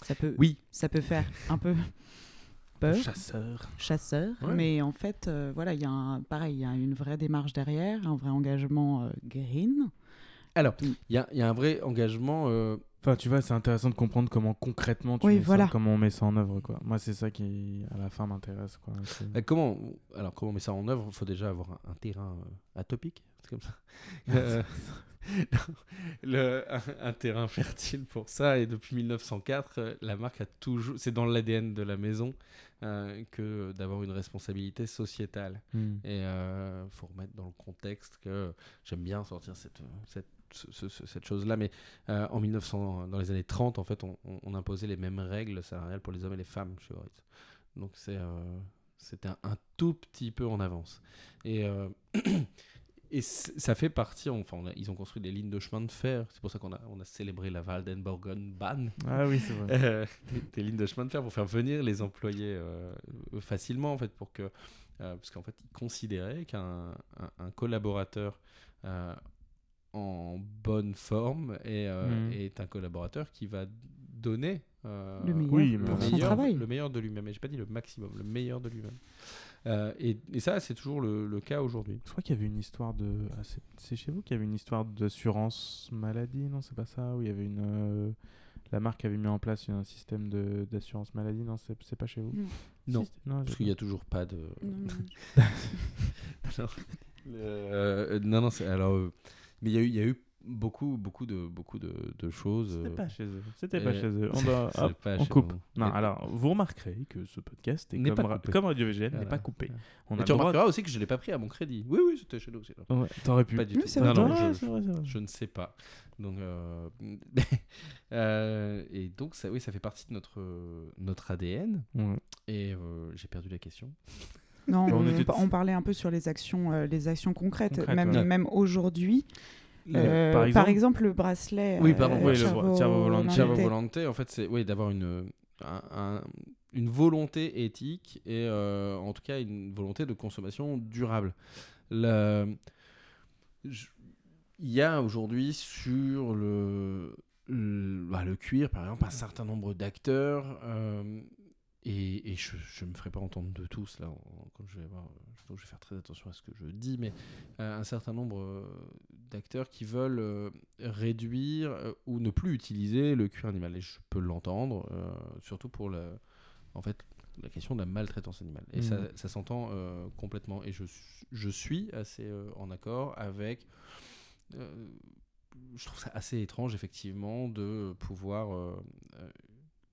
Ça peut, Oui. ça peut faire un peu <laughs> peur, Chasseur. chasseur, Ouais. mais en fait, euh, voilà, il y a un, pareil, il y a une vraie démarche derrière, un vrai engagement euh, green. Alors, Mm. il y y a un vrai engagement. euh, Enfin, tu vois, c'est intéressant de comprendre comment concrètement tu Oui, mets ça, voilà. comment on met ça en œuvre, quoi. Moi, c'est ça qui, à la fin, m'intéresse, quoi. Euh, comment, alors comment on met ça en œuvre? Il faut déjà avoir un, un terrain euh, atopique, c'est comme ça. <laughs> Euh, non, <laughs> le, un, un terrain fertile pour ça. Et depuis 1904, euh, la marque a toujours, c'est dans l'ADN de la maison euh, que d'avoir une responsabilité sociétale. Hmm. Et il faut remettre dans le contexte que j'aime bien sortir cette, cette, ce- ce- ce- cette chose-là, mais euh, en 1900, dans les années 30, en fait, on, on- on imposait les mêmes règles salariales pour les hommes et les femmes chez Horitz. Donc c'est, euh, c'était un, un tout petit peu en avance. Et, euh, <clears throat> et ça fait partie, enfin, on a- ils ont construit des lignes de chemin de fer, c'est pour ça qu'on a, on a célébré la Waldenborgen-Bahn, Ah oui, c'est vrai. des lignes de chemin de fer pour faire venir les employés facilement en fait pour que parce qu'en fait ils considéraient qu'un un, un collaborateur en bonne forme euh, Mhm. est un collaborateur qui va donner euh, Le meilleur oui, le son meilleur, travail. le meilleur de lui-même. Et J'ai pas dit le maximum, le meilleur de lui-même. Euh, et, et ça, c'est toujours le, le cas aujourd'hui. Je crois qu'il y avait une histoire de. ah, c'est- chez vous qu'il y avait une histoire d'assurance maladie, non C'est pas ça Où il y avait une. euh, La marque avait mis en place un système de- d'assurance maladie, non C'est pas chez vous Non. Non, Si, c'est- non, parce qu'il n'y a toujours pas de. Non, non. non, <laughs> Le- non, non, c'est alors. Mais il y a eu, il y a eu beaucoup, beaucoup de, beaucoup de, de choses. C'était euh, pas chez eux. C'était pas chez eux. On, <laughs> doit- hop, pas on coupe. Non, alors, vous remarquerez que ce podcast est N'est comme, ra- Radio VGN, n'est pas coupé. On a tu remarqueras aussi que je ne l'ai pas pris à mon crédit. Oui, oui, c'était chez nous. Ouais, T'aurais pu. Pas du tout. Non, non, je, vrai, vrai. je ne sais pas. Donc, euh, <laughs> euh, et donc, ça, oui, ça fait partie de notre, notre ADN. Ouais. Et euh, j'ai perdu la question. Non, on on, était- on parlait un peu sur les actions, euh, les actions concrètes, Concrètes, même, ouais. même aujourd'hui. Le- Euh, par par, exemple le bracelet. Oui, pardon, euh, oui, le. Volante, en fait, c'est oui, d'avoir une, un- un- une volonté éthique et euh, en tout cas une volonté de consommation durable. Je- Il y a aujourd'hui sur le, le, bah, le cuir, par exemple, un certain nombre d'acteurs. euh, et, et je ne me ferai pas entendre de tous, là, quand je vais, avoir- donc je vais faire très attention à ce que je dis, mais euh, un certain nombre euh, d'acteurs qui veulent euh, réduire euh, ou ne plus utiliser le cuir animal. Et je peux l'entendre, surtout pour la, en fait, la question de la maltraitance animale. Et ça, Mhm. ça s'entend complètement. Et je, suis- je suis assez en accord avec. je trouve ça assez étrange, effectivement, de pouvoir euh,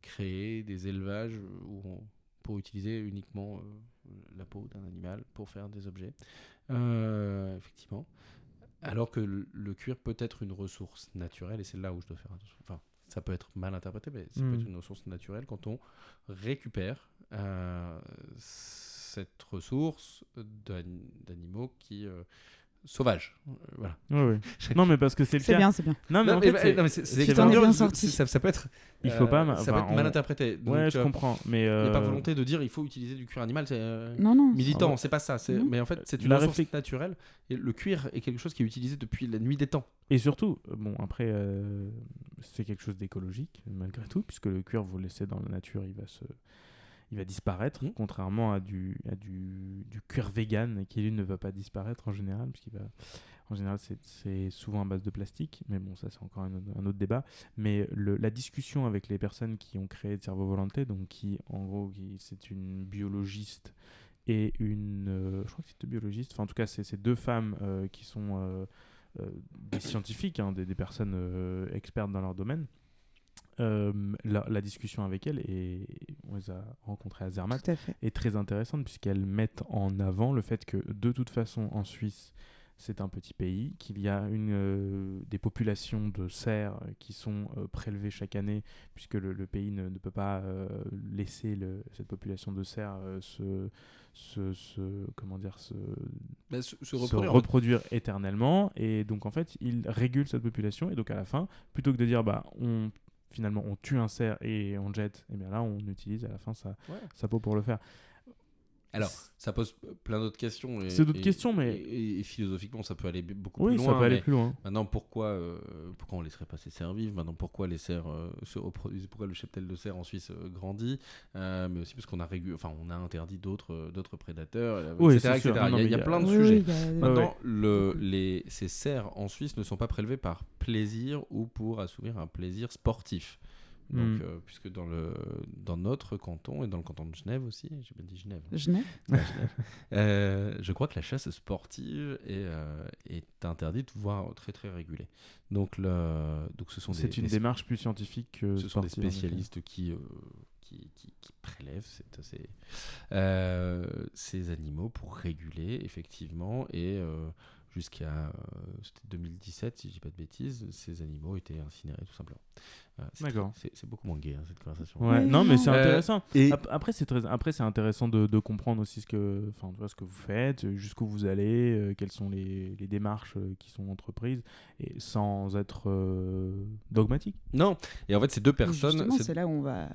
créer des élevages où on- pour utiliser uniquement euh, la peau d'un animal pour faire des objets. Euh, effectivement. Alors que le, le cuir peut être une ressource naturelle, et c'est là où je dois faire attention. Enfin, ça peut être mal interprété, mais ça peut Mhm. être une ressource naturelle quand on récupère euh, cette ressource d'an- d'animaux qui euh, sauvages. Euh, voilà. Ouais, ouais. <laughs> Non, mais parce que c'est le C'est bien, c'est bien. Non, mais Non, en mais- fait, c'est- bien je- sorti. Ça, ça peut être. il faut euh, pas. ma- Ça peut mal interprété. Donc, Ouais, je euh, comprends. Mais Il n'y a pas euh, volonté de dire il faut utiliser du cuir animal. C'est euh, Non, non. militant, Ah c'est pas ça. c'est-. Mais en fait, c'est une La ressource réflex- naturelle. Et le cuir est quelque chose qui est utilisé depuis la nuit des temps. Et surtout, euh, bon, après, euh, c'est quelque chose d'écologique, malgré tout, puisque le cuir, vous le laissez dans la nature, il va se. Il va disparaître, Mhm. contrairement à du, à du, du cuir vegan qui lui ne va pas disparaître en général, puisqu'il va, en général c'est- souvent à base de plastique, mais bon ça c'est encore un autre, un autre débat. Mais le- la discussion avec les personnes qui ont créé Cervo Volante, donc qui en gros qui, c'est une biologiste et une, euh, je crois que c'est deux biologistes, enfin en tout cas c'est deux femmes euh, qui sont euh, des scientifiques, hein, des, des personnes expertes dans leur domaine. Euh, la, la discussion avec elles, et on les a rencontrées à Zermatt, Tout à fait. est très intéressante puisqu'elles mettent en avant le fait que de toute façon en Suisse, c'est un petit pays, qu'il y a une, euh, des populations de cerfs qui sont euh, prélevées chaque année, puisque le, le pays ne, ne peut pas euh, laisser le- cette population de cerfs euh, se, se, se- comment dire, se, Bah, se, se se reproduire, en fait. reproduire éternellement. Et donc, en fait, il régule cette population. Et donc, à la fin, plutôt que de dire, bah, on, finalement, on tue un cerf et on jette, et bien là, on utilise à la fin sa, Ouais. sa peau pour le faire. Alors, ça pose plein d'autres questions. C'est d'autres questions, mais- Et, et philosophiquement, ça peut aller beaucoup Oui, plus ça loin. peut aller plus loin. Maintenant, pourquoi, euh, pourquoi on laisserait pas ces cerfs vivre Maintenant, pourquoi les cerfs euh, se reproduisent Pourquoi le cheptel de cerf en Suisse euh, grandit? Euh, Mais aussi parce qu'on a, régu- enfin, on a interdit d'autres prédateurs, Oui, etc. etc. Non, il, y a, mais il y a il y a- plein de Oui, sujets. oui, a- Maintenant, le, Beaucoup. les, ces cerfs en Suisse ne sont pas prélevés par plaisir ou pour assouvir un plaisir sportif. Donc, Mm. euh, puisque dans, le, dans notre canton et dans le canton de Genève aussi, j'ai bien dit Genève, Genève <laughs> euh, je crois que la chasse sportive est, euh, est interdite, voire très très régulée. Donc, le, donc ce sont des, C'est une des- démarche plus scientifique que ce sont des spécialistes qui, euh, qui, qui, qui euh, ces animaux pour réguler effectivement et euh, jusqu'à euh, c'était 2017 si je dis pas de bêtises ces animaux étaient incinérés tout simplement. Euh, c'est D'accord. beaucoup moins gay hein, cette conversation. Ouais, Oui, non, mais c'est Euh, intéressant. et- Ap- Après, c'est très... Après, c'est intéressant de, de comprendre aussi ce que, enfin, ce que vous faites, euh, jusqu'où vous allez, euh, quelles sont les, les démarches euh, qui sont entreprises, et sans être euh, dogmatique. Non, et en fait ces deux personnes, c'est là où on va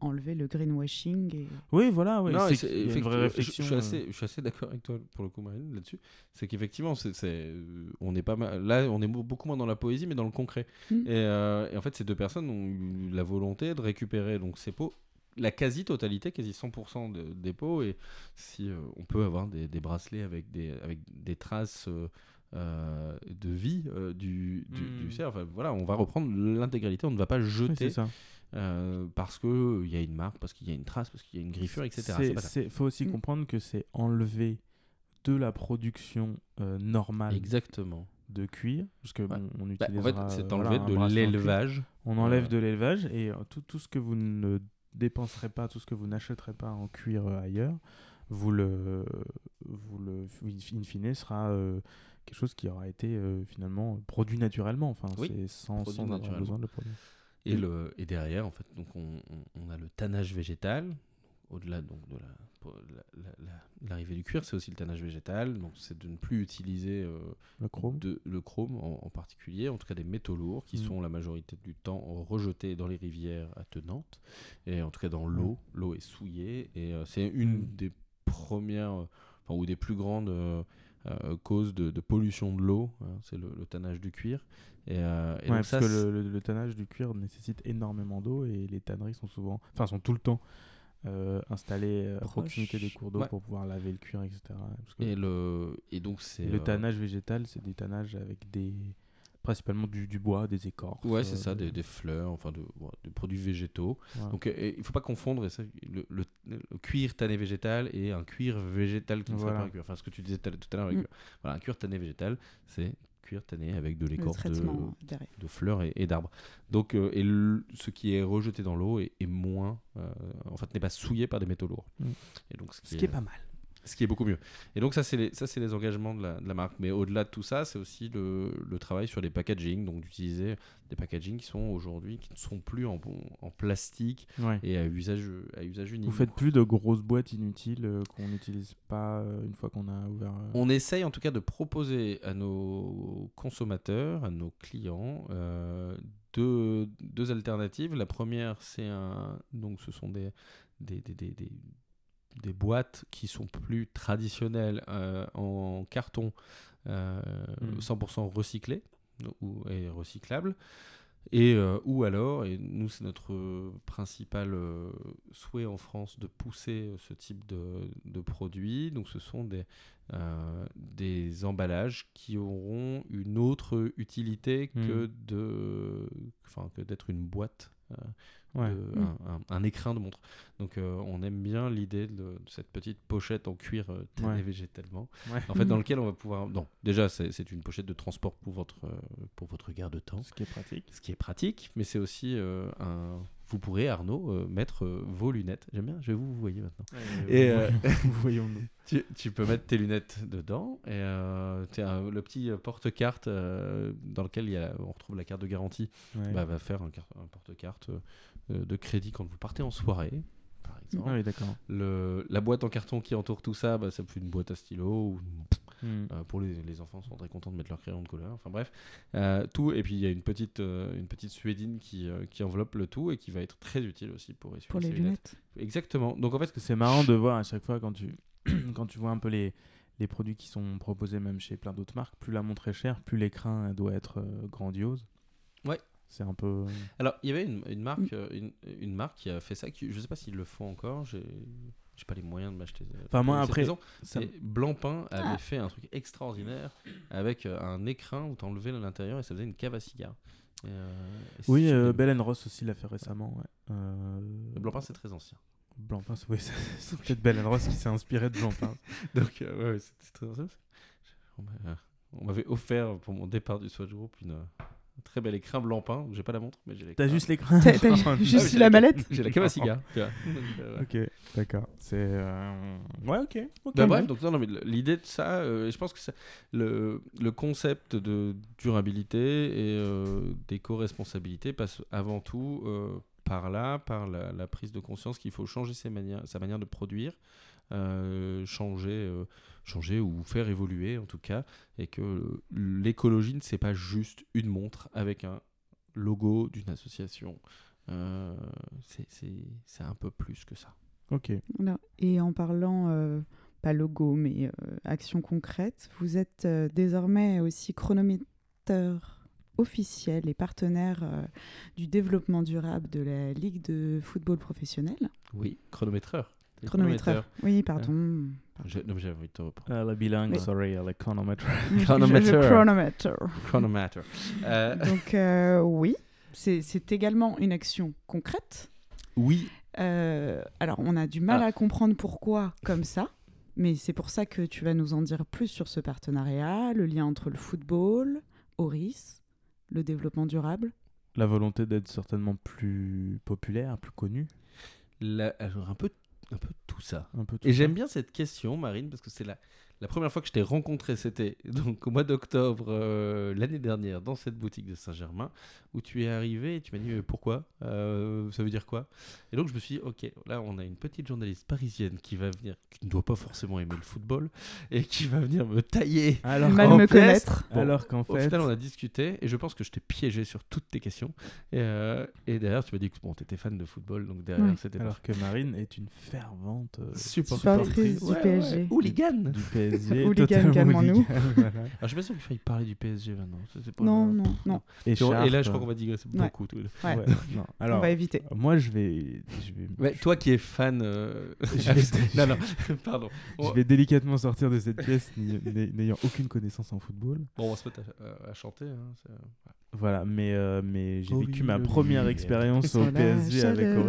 enlever le greenwashing. Et... Oui, voilà, oui. Non, c'est une vraie je- réflexion. Je, suis euh, assez, je suis assez d'accord avec toi pour le coup, Marine, là-dessus. C'est qu'effectivement, c'est, c'est, on est pas mal. Là, on est beaucoup moins dans la poésie, mais dans le concret. Mm. Et, euh, et en fait, ces deux personnes ont eu la volonté de récupérer donc ces pots, la quasi-totalité, quasi 100% de- des pots. Et si euh, on peut avoir des, des bracelets avec des, avec des traces. euh, de vie euh, du, du, Mm. du cerf. Enfin, voilà, on va reprendre l'intégralité, on ne va pas oui, jeter c'est ça. Euh, parce qu'il y a une marque, parce qu'il y a une trace, parce qu'il y a une griffure, etc. Il faut aussi Mm. comprendre que c'est enlever de la production euh, normale Exactement. de cuir, parce que Ouais. on Bah, en fait, c'est euh, enlevé voilà, de l'élevage. On enlève Euh, de l'élevage et euh, tout, tout ce que vous ne dépenserez pas, tout ce que vous n'achèterez pas en cuir euh, ailleurs, vous le, vous le, in fine, sera euh, quelque chose qui aura été euh, finalement produit naturellement. Enfin, Oui, c'est sans, sans avoir besoin de le produire. Et, le, et derrière, en fait, donc on, on- a le tannage végétal. Au-delà donc de la- pour la- la- la- l'arrivée du cuir, c'est aussi le tannage végétal. Donc c'est de ne plus utiliser euh, Le chrome. de, le chrome en, en particulier, en tout cas des métaux lourds qui Mm. sont la majorité du temps rejetés dans les rivières attenantes et en tout cas dans l'eau. L'eau est souillée et euh, c'est une Mm. des premières euh, enfin, ou des plus grandes euh, causes de, de pollution de l'eau. hein, c'est le, le tannage du cuir. Et, euh, et Ouais, donc parce ça, que le, le- le tannage du cuir nécessite énormément d'eau et les tanneries sont souvent, enfin, sont tout le temps euh, installées à Proche. proximité des cours d'eau Ouais. pour pouvoir laver le cuir, etc. Parce que et le et donc c'est le tannage végétal, c'est des tannages avec des principalement du, du bois, des écorces. Ouais, c'est euh, ça, de- des, des fleurs, enfin de, des produits végétaux. Donc euh, et il faut pas confondre ça, le, le- le cuir tanné végétal et un cuir végétal qui ne serait Voilà. pas un cuir. Enfin, ce que tu disais tout à l'heure avec Mm. euh, voilà, un cuir tanné végétal, c'est cuir tanné avec de l'écorce de, derrière. de fleurs et, et d'arbres. Donc euh, et le- ce qui est rejeté dans l'eau est, est moins, euh, en fait, n'est pas souillé par des métaux lourds. Mm. Et donc ce qui, Ce qui est pas mal. Ce qui est beaucoup mieux. Et donc ça, c'est les, ça, c'est les engagements de la, de la marque. Mais au-delà de tout ça, c'est aussi le, le travail sur les packaging, donc d'utiliser des packaging qui sont aujourd'hui, qui ne sont plus en, en plastique Ouais. et à usage, à usage unique. Vous faites plus de grosses boîtes inutiles euh, qu'on n'utilise pas euh, une fois qu'on a ouvert. euh, On essaye en tout cas de proposer à nos consommateurs, à nos clients, deux, deux alternatives. La première, c'est un, donc ce sont des, des, des, des, des- des boîtes qui sont plus traditionnelles euh, en carton, euh, Mm. 100% recyclées ou et recyclables. Et euh, ou alors, et nous c'est notre euh, principal euh, souhait en France de pousser euh, ce type de, de produits. Donc ce sont des, euh, des emballages qui auront une autre utilité que de, enfin que d'être une boîte, euh, Ouais. de- Mm. un, un- un écrin de montre. Donc euh, on aime bien l'idée de, de cette petite pochette en cuir euh, tanné Ouais. végétalement. Ouais. En fait, dans <laughs> lequel on va pouvoir. Non, déjà c'est une pochette de transport pour votre euh, pour votre garde-temps Ce qui est pratique. ce qui est pratique, mais c'est aussi euh, un, vous pourrez, Arnaud, euh, mettre euh, vos lunettes. J'aime bien, je vais vous, vous voyez maintenant. Et, euh, <laughs> voyons-nous. <laughs> Tu, tu peux mettre tes lunettes dedans et euh, un- le petit porte-carte euh, dans lequel il y a, on retrouve la carte de garantie Ouais. bah, va faire un, carte- un porte-carte euh, de crédit quand vous partez en soirée, par exemple. Ah oui, d'accord. Le, la boîte en carton qui entoure tout ça, bah, ça peut être une boîte à stylo. Ou, Hmm. euh, pour les, les enfants, ils sont très contents de mettre leur crayon de couleur. Enfin bref, Euh, tout. Et puis il y a une petite, euh, une petite suédine qui, euh, qui enveloppe le tout et qui va être très utile aussi pour essuyer Pour les lunettes. Exactement. Donc en fait, c'est marrant de voir à chaque fois quand tu, <clears throat> quand tu vois un peu les, les produits qui sont proposés même chez plein d'autres marques, plus la montre est chère, plus l'écran euh, doit être euh, grandiose. Ouais. C'est un peu. Alors, il y avait une, une marque, euh, une, une marque qui a fait ça. Qui, je sais pas s'ils le font encore. J'ai, j'ai pas les moyens de m'acheter. euh, Enfin, moi, après, maison. ça- Mais Blancpain avait Ah. fait un truc extraordinaire avec euh, un écrin où t'enlevais l'intérieur et ça faisait une cave à cigare. Et, euh, et c'est Oui, euh. Bell Ross aussi l'a fait récemment. Ouais. Euh, Blancpain, c'est très ancien. Blancpain, c'est- oui, c'est <laughs> c'est peut-être Bell Ross qui s'est inspiré de Blancpain. <laughs> Donc, euh, ouais, c'est très ancien. On m'a- euh, On m'avait offert pour mon départ du Swatch Group une, euh, un très bel écrin Blancpain. Donc, J'ai pas la montre, mais j'ai l'écrin. T'as juste l'écran T'as- Ah, juste mais j'ai la ca- mallette J'ai la cave à cigare. <laughs> euh. Ok, d'accord. C'est. euh, Ouais, ok. ok. Bah, bref, donc non, non, mais l'idée de ça, euh, je pense que ça- le, le concept de durabilité et euh, d'éco-responsabilité passe avant tout euh, par là, par la, la prise de conscience qu'il faut changer ses manières, sa manière de produire, euh, changer, euh, changer ou faire évoluer en tout cas, et que l'écologie ne c'est pas juste une montre avec un logo d'une association. Euh, c'est- c'est c'est un peu plus que ça. Ok. Et en parlant, euh, pas logo, mais euh, action concrète, vous êtes euh, désormais aussi chronométreur officiel et partenaire euh, du développement durable de la Ligue de football professionnel. Oui, chronométreur. Chronométreur. Oui, pardon. Pardon. J'ai- non, envie de te reprendre. Elle belong, Oui. sorry, à la chronomètre. Chronometer. Euh, Donc euh, oui, c'est c'est également une action concrète. oui, Euh, alors, on a du mal Ah. à comprendre pourquoi comme ça, mais c'est pour ça que tu vas nous en dire plus sur ce partenariat, le lien entre le football, Oris, le développement durable. La volonté d'être certainement plus populaire, plus connu. la- alors un peu, un peu tout ça. Un peu tout Et j'aime bien cette question, Marine, parce que c'est la, la première fois que je t'ai rencontré, c'était <laughs> donc au mois d'octobre euh, l'année dernière dans cette boutique de Saint-Germain, où tu es arrivé et tu m'as dit mais pourquoi? Euh, Ça veut dire quoi? Et donc je me suis dit, ok, là on a une petite journaliste parisienne qui va venir, qui ne doit pas forcément aimer le football, et qui va venir me tailler. Alors Mal me connaître. Bon, Alors qu'en Au fait. final, on a discuté et je pense que je t'ai piégé sur toutes tes questions. Et, euh, et derrière, tu m'as dit que bon, t'étais fan de football, donc derrière, Ouais. c'était Alors que Marine est une fervente euh, Supportrice du PSG. Hooligan. du PSG. <laughs> Hooligan, totalement calmons-nous. hooligan, <laughs> voilà. Je suis pas sûr qu'il faille parler du PSG maintenant. Pas- Non, non, non. Et, Et, là, je crois qu'on va digresser Ouais. beaucoup. Ouais. <laughs> non. On va éviter. moi, je vais. Je vais, Ouais, toi qui es fan. euh, Je vais- non, non, pardon. je vais délicatement sortir de cette pièce n'ayant aucune connaissance en football. Bon, on va se mettre à, chanter. hein, Voilà, mais, euh, mais j'ai Oh vécu oui, ma première oui. expérience au PSG avec chaleur.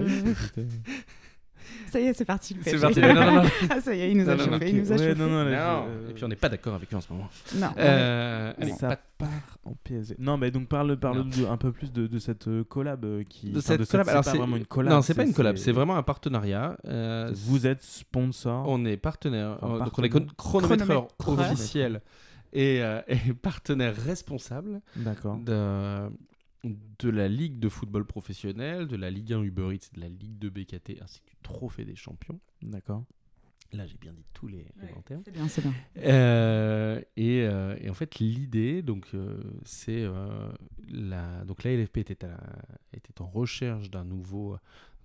<laughs> Ça y est, c'est parti. le C'est parti. Non, non, non. <laughs> ah, ça y est, il nous a chauffé. non, il nous a ouais, chauffé. non, non, là, Non. je- Et puis on n'est pas d'accord avec lui en ce moment. Non, Euh, allez, ça pas- part en PSG. Non, mais donc parle, parle de- un peu plus de, de cette euh, collab euh, qui. de enfin, cette collab. c'est Alors, pas c'est vraiment une collab. Non, c'est pas une collab. C'est vraiment un partenariat. euh, Vous êtes sponsor. On est partenaire, Enfin, donc on est chronométreur Chronométreur. officiel et, euh, et partenaire responsable D'accord. de, de la Ligue de football professionnel, de la Ligue 1 Uber Eats, de la Ligue 2 BKT, ainsi que du Trophée des champions. D'accord. Là, j'ai bien dit tous les, Ouais. c'est bien, c'est bien. Euh, et, euh, et en fait, l'idée, donc, euh, c'est euh, la, donc la LFP était, à la- était en recherche d'un nouveau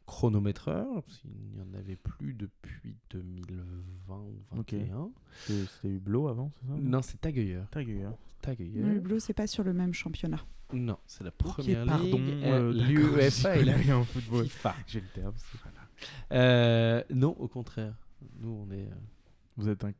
chronométreur. parce qu'il n'y en avait plus depuis 2020 ou Ok. 2021. C'était c'était Hublot avant, c'est ça? Non, c'est Tagueyer. Tagueyer. Le Bleu, c'est pas sur le même championnat. Non, c'est la première pardon. ligue. euh, euh, L'UEFA et la en football. FIFA. J'ai le terme. Euh, non, au contraire. Nous, on est, euh, Vous êtes un-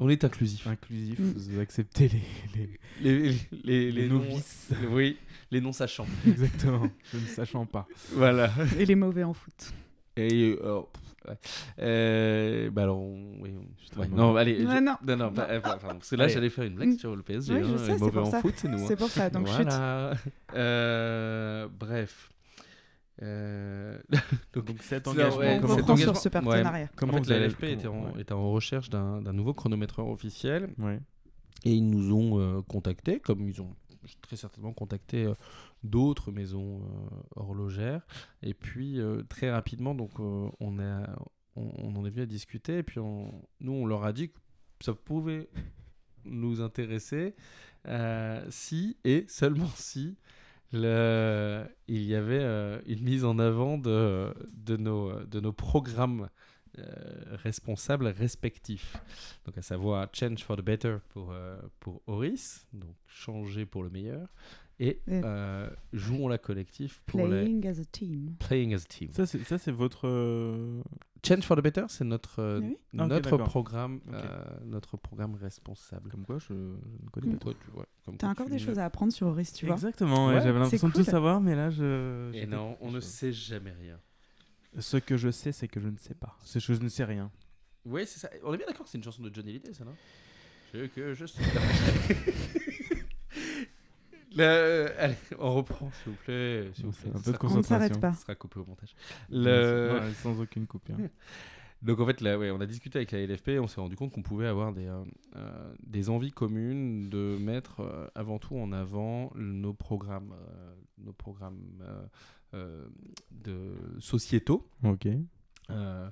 on est inclusif. inclusif, Mm. vous acceptez les, les, Les, les, les, les non- novices. <laughs> oui, les non sachants. Exactement. Je ne sachant pas. voilà. Et les mauvais en foot. Et euh, pff, ouais. Euh, bah alors, on- oui, on- ouais, non, allez, Ouais, je- non. non, non, bah, euh, pardon, parce que là, j'allais faire une blague Mm. sur le PSG. Oui, je hein, sais, les c'est mauvais pour en ça. foot, c'est nous. hein. C'est pour ça, donc chut. voilà. Euh, bref. Euh, <laughs> Donc cet C'est engagement, ouais, On comment, cet engagement- sur ce ouais. partenariat. comment en fait, la LFP était en, comment- ouais. était en recherche d'un nouveau chronométreur officiel Ouais. et ils nous ont euh, contactés, comme ils ont très certainement contacté euh, d'autres maisons euh, horlogères. Et puis euh, très rapidement, donc euh, on, a, on, on en est venu à discuter. Et puis on- nous, on leur a dit que ça pouvait nous intéresser euh, si et seulement si il y avait euh, une mise en avant de, de, nos, de nos programmes euh, responsables respectifs. Donc à savoir Change for the Better pour, euh, pour Horis, donc changer pour le meilleur, et euh, jouons la collectif pour les Playing as a team. Playing as a Team. Ça, c'est ça, c'est votre. euh, Change for the Better, c'est notre, euh, Oui. Ah, ok, notre, programme, euh, notre programme responsable. Comme quoi, je, je ne connais Mm. pas. Toi, tu vois, comme T'as quoi encore tu- des choses à apprendre sur Horis, tu vois. Exactement, ouais, Ouais, j'avais l'impression de tout savoir, mais là, je. Et non, on ne sait jamais rien. Ce que je sais, c'est que je ne sais pas. C'est que je ne sais rien. Oui, c'est ça. On est bien d'accord que c'est une chanson de Johnny Hallyday, ça, non? Ce que je sais. <laughs> Le- Allez, <laughs> on reprend, s'il vous plaît. S'il vous plaît. Un peu de Ça- On ne s'arrête pas. Ça sera coupé au montage. Le... Sans aucune coupure. <laughs> Donc en fait, là, ouais, on a discuté avec la LFP et on s'est rendu compte qu'on pouvait avoir des, euh, euh, des envies communes de mettre euh, avant tout en avant nos programmes, euh, nos programmes euh, euh, de sociétaux. Ok. Euh,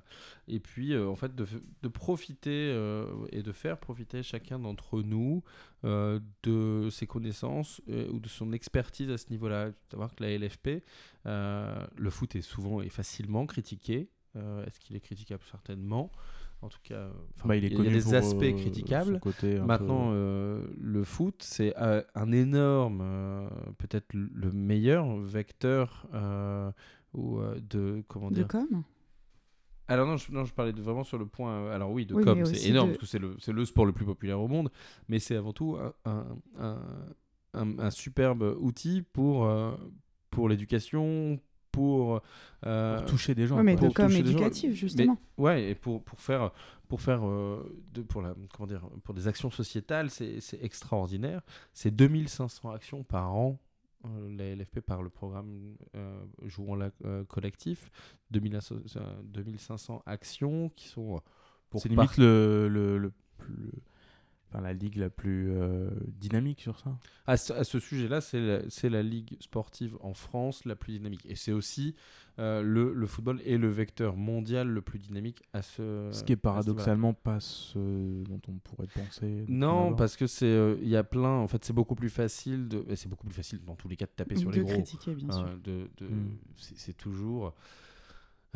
et puis, euh, en fait, de, de profiter euh, et de faire profiter chacun d'entre nous euh, de ses connaissances euh, ou de son expertise à ce niveau-là. Savoir que la LFP, euh, le foot est souvent et facilement critiqué. Euh, Est-ce qu'il est critiquable? Certainement. En tout cas, Bah, il est il y a des aspects euh, critiquables. côté Maintenant, peu- euh, le foot, c'est euh, un énorme, euh, peut-être le meilleur vecteur euh, ou, euh, de comment De dire? com? Alors non je, non, je parlais de- vraiment sur le point. euh, alors oui, de Oui, com, c'est énorme de- parce que c'est le, c'est le sport le plus populaire au monde, mais c'est avant tout un, un, un, superbe outil pour, euh, pour l'éducation, pour, euh, pour toucher des gens. Oui, mais quoi. de pour com gens, éducative, mais- justement. ouais, et pour, pour faire, pour faire euh, de, pour la, comment dire, pour des actions sociétales, c'est c'est extraordinaire. C'est 2500 actions par an. La LFP par le programme euh, Jouons la euh, collectif, 2000 asso- euh, 2500 actions qui sont euh, pour C'est limite le, le, le enfin, la ligue la plus euh, dynamique sur ça. À ce, à ce sujet-là, c'est la, c'est la ligue sportive en France la plus dynamique. Et c'est aussi euh, le, le football est le vecteur mondial le plus dynamique à ce Ce qui est ce paradoxalement pas ce dont on pourrait penser. Non, parce que c'est euh, il y a plein. En fait, c'est beaucoup plus facile de. C'est beaucoup plus facile dans tous les cas de taper sur de les gros. critiquer, bien sûr. Euh, de, de- Mm. c'est, c'est toujours.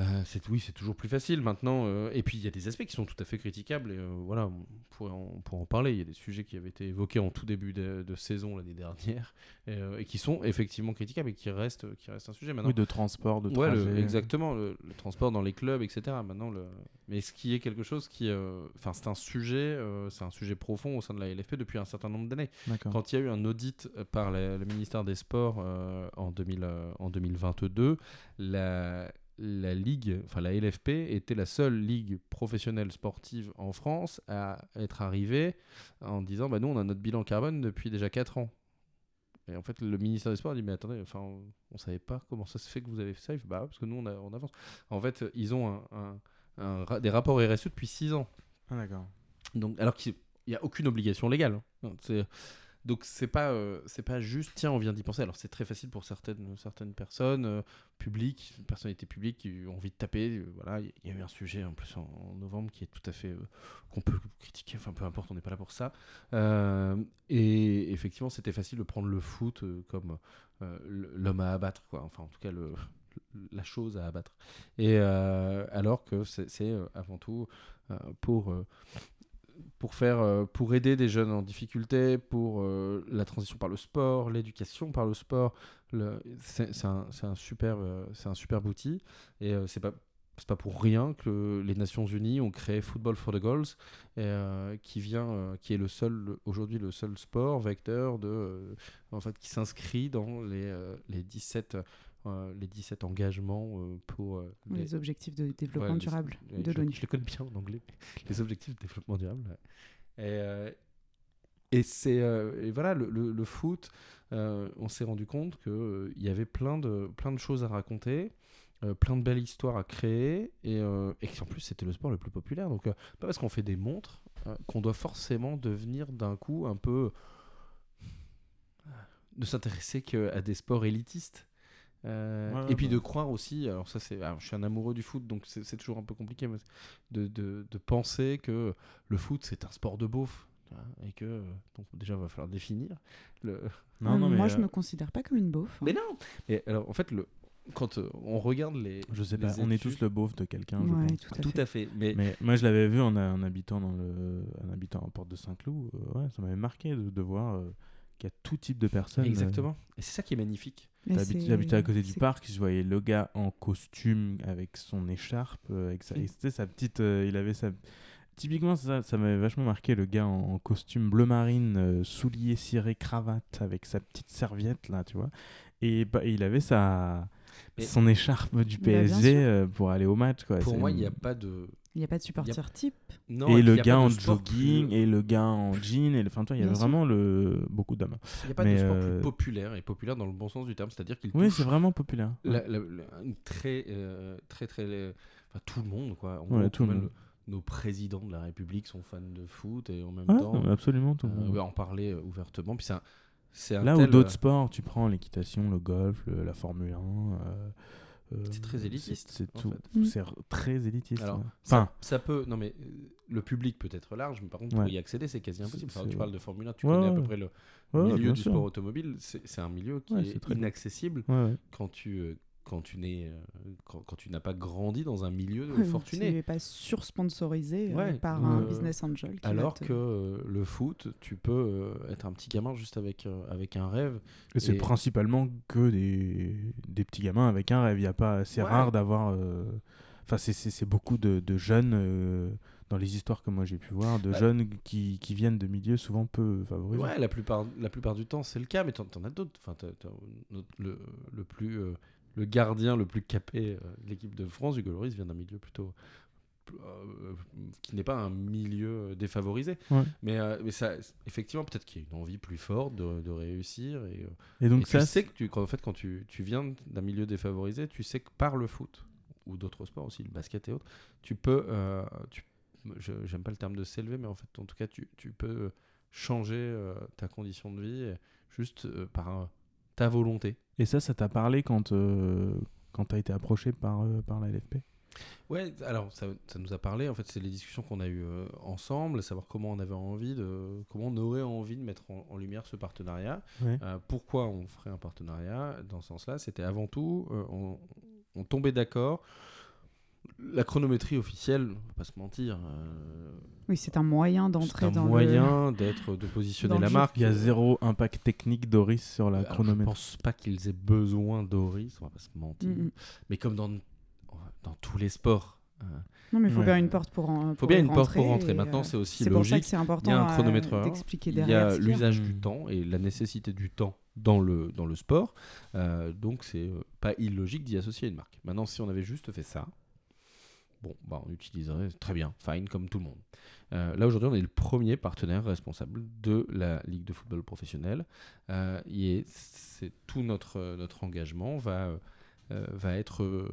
Euh, c'est, oui, c'est toujours plus facile maintenant. euh, et puis il y a des aspects qui sont tout à fait critiquables. Et euh, voilà, on pourrait, en, on pourrait en parler. Il y a des sujets qui avaient été évoqués en tout début de, de saison l'année dernière et, et qui sont effectivement critiquables et qui restent, qui restent un sujet maintenant. Oui, de transport, de Ouais, le- exactement, le, le transport dans les clubs, etc. Maintenant, le... mais ce qui est quelque chose qui, enfin, c'est un sujet, c'est un sujet profond au sein de la LFP depuis un certain nombre d'années. Quand il y a eu un audit par la- le ministère des Sports en, 2000, en 2022, la, la ligue, enfin la LFP était la seule ligue professionnelle sportive en France à être arrivée en disant, bah nous, on a notre bilan carbone depuis déjà 4 ans. Et en fait, le ministère des Sports a dit, mais attendez, enfin, on, on savait pas comment ça se fait que vous avez fait ça. Il fait, bah, parce que nous, on, a- on avance. En fait, ils ont un- un- un ra- des rapports RSE depuis 6 ans. Ah, d'accord. Donc, alors qu'il n'y a aucune obligation légale. hein. C'est- donc, c'est pas, euh, c'est pas juste, tiens, on vient d'y penser. Alors, c'est très facile pour certaines, certaines personnes euh, publiques, personnalités publiques qui ont envie de taper. euh, voilà, il y a eu un sujet en plus en, novembre qui est tout à fait. euh, qu'on peut critiquer, enfin, peu importe, on n'est pas là pour ça. Et effectivement, c'était facile de prendre le foot comme l'homme à abattre, quoi. Enfin, en tout cas, le, la chose à abattre. Et alors que c'est avant tout pour pour faire euh, pour aider des jeunes en difficulté, pour euh, la transition par le sport, l'éducation par le sport. C'est un, c'est un super euh, c'est un super outil et euh, c'est pas c'est pas pour rien que les Nations Unies ont créé Football for the Goals, et, qui vient, qui est le seul aujourd'hui le seul sport vecteur de, en fait, qui s'inscrit dans les, les 17 euh, les 17 engagements euh, pour euh, les- Les objectifs de développement Ouais, durable les- de l'ONU. je les connais bien en anglais. Les objectifs de développement durable. ouais. Et, Et c'est voilà le, le- le foot. on s'est rendu compte que il y avait plein de plein de choses à raconter, euh, plein de belles histoires à créer et, euh, et qu'en plus c'était le sport le plus populaire. Donc euh, pas parce qu'on fait des montres qu'on doit forcément devenir d'un coup un peu de s'intéresser qu'à des sports élitistes. Euh, Ouais, et puis de croire aussi, alors ça c'est, alors, je suis un amoureux du foot donc c'est toujours un peu compliqué, mais de, de, de penser que le foot c'est un sport de beauf et que donc déjà il va falloir définir le. Non, non, mais moi, je euh, me considère pas comme une beauf. hein. Mais non. Et alors en fait le quand euh, on regarde les, je sais les pas, on est tous le beauf de quelqu'un, je Ouais, pense. tout à tout fait. à fait, mais, Mais moi, je l'avais vu en, en habitant dans le, en habitant à Porte de Saint-Cloud. euh, ouais, ça m'avait marqué de, de voir euh, qu'il y a tout type de personnes. euh, exactement. Et c'est ça qui est magnifique. J'habitais à côté du parc, je voyais le gars en costume avec son écharpe, euh, avec sa, et c'était sa petite, euh, il avait sa, typiquement ça, ça m'avait vachement marqué le gars en, en costume bleu marine, euh, souliers cirés, cravate avec sa petite serviette là, tu vois, et, bah, il avait sa, Mais- son écharpe du bien PSG euh, pour aller au match quoi. Pour moi il n'y a pas de Il n'y a pas de supporter type. non, et le a gars en jogging plus- et le gars en jean et le enfin toi il y Bien sûr. vraiment le beaucoup d'hommes. Il n'y a pas Mais, de sport euh, plus populaire et populaire dans le bon sens du terme, c'est-à-dire qu'il Oui, c'est vraiment populaire. la- la- la- une très, euh, très, très, euh, enfin, tout le monde, quoi. En Ouais, gros, tout le même monde. Nos présidents de la République sont fans de foot et en même Ouais, temps, absolument tout le euh, monde. ouais, en parler euh, ouvertement. Puis c'est un, c'est un Là tel, où d'autres euh, sports, tu prends l'équitation, le golf, le- la Formule 1. euh, euh, C'est très élitiste, C'est tout. Mm. C'est très élitiste. Alors, ouais. ça, Enfin, ça peut. Non, mais euh, le public peut être large, mais par contre, pour Ouais. y accéder, c'est quasi impossible. Enfin, tu parles de Formule 1, tu Ouais, connais à peu près le milieu du sûr. sport automobile. C'est un milieu qui Ouais, est, inaccessible Ouais, ouais. quand tu, euh, quand tu n'es, euh, quand, quand tu n'as pas grandi dans un milieu <laughs> Ouais, fortuné. Tu n'es pas sur-sponsorisé euh, Ouais, par euh, un business angel. Alors te- que euh, le foot, tu peux euh, être un petit gamin juste avec, euh, avec un rêve. Et c'est principalement que des, des petits gamins avec un rêve. Il y a pas, c'est Ouais. rare d'avoir. euh, Enfin, c'est- c'est beaucoup de, de jeunes euh, dans les histoires que moi j'ai pu voir, de Ouais. jeunes qui, qui viennent de milieux souvent peu favorisés. Ouais, la plupart, la plupart du temps, c'est le cas, mais t'en, t'en as d'autres. Enfin, le, le plus, euh, le gardien le plus capé euh, de l'équipe de France, Hugo Lloris, vient d'un milieu plutôt euh, qui n'est pas un milieu défavorisé. Ouais. Mais, euh, mais ça, effectivement, peut-être qu'il y a une envie plus forte de, de réussir. Et, Et donc et ça, tu sais que tu, quand, en fait, quand tu, tu viens d'un milieu défavorisé, tu sais que par le foot ou d'autres sports aussi, le basket et autres, tu peux, euh, tu, je, j'aime pas le terme de s'élever, mais en fait, en tout cas, tu, tu peux changer ta condition de vie juste par euh, ta volonté. Et ça, ça t'a parlé quand, euh, quand t'as été approché par, euh, par la LFP Ouais, alors ça, ça nous a parlé. En fait, c'est les discussions qu'on a eues euh, ensemble, savoir comment on avait envie de, comment on aurait envie de mettre en, en lumière ce partenariat. Ouais. Euh, pourquoi on ferait un partenariat dans ce sens-là? C'était avant tout, euh, on, on tombait d'accord. La chronométrie officielle, on va pas se mentir, euh, Oui, c'est un moyen c'est d'entrer un dans le. moyen d'être, de positionner la marque. Il y a zéro impact technique d'Oris sur la Alors, je chronomètre. pense pas qu'ils aient besoin d'Oris, on va pas se mentir. Mm. Mais comme dans, dans tous les sports, euh, Non, mais il faut Ouais. bien une porte pour en. faut pour bien une porte pour rentrer, rentrer. Maintenant, euh, c'est aussi C'est pour ça logique. que c'est Il important y a un euh, il y derrière. a l'usage du temps et la nécessité du temps dans le, dans le sport. Euh, donc, c'est euh, pas illogique d'y associer une marque. Maintenant, si on avait juste fait ça, bon, bah, on utiliserait très bien, fine, comme tout le monde. Euh, là, aujourd'hui, on est le premier partenaire responsable de la Ligue de football professionnel. Euh, et c'est tout notre, notre engagement va, euh, va être.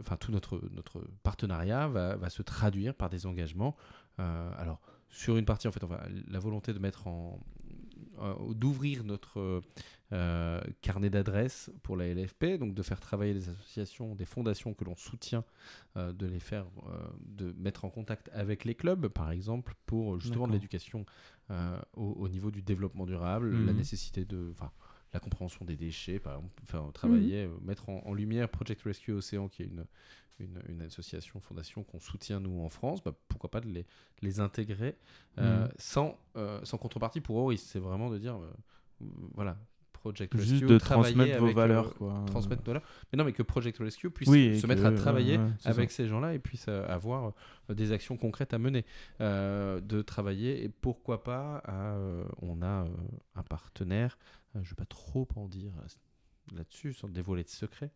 Enfin, tout notre, notre partenariat va, va se traduire par des engagements. Alors, sur une partie, en fait, on la volonté de mettre en. Euh, d'ouvrir notre euh, euh, carnet d'adresses pour la LFP, donc de faire travailler des associations, des fondations que l'on soutient, euh, de les faire, euh, de mettre en contact avec les clubs, par exemple, pour justement de l'éducation euh, au, au niveau du développement durable, la Mhm. nécessité de, enfin, la compréhension des déchets, par exemple, enfin, travailler, euh, mettre en, en lumière Project Rescue Océan, qui est une, une, une association, fondation qu'on soutient nous en France, bah, pourquoi pas de les, les intégrer euh, Mhm. sans, euh, sans contrepartie pour Oris. C'est vraiment de dire, euh, voilà, Project Juste de transmettre vos valeurs. euh, quoi. transmettre nos valeurs. Mais non, mais que Project Rescue puisse Oui, se que- mettre à travailler ouais, avec ces gens-là et puisse euh, avoir euh, des actions concrètes à mener, de travailler et pourquoi pas, à, on a un partenaire, je ne vais pas trop en dire là-dessus sans dévoiler de secrets,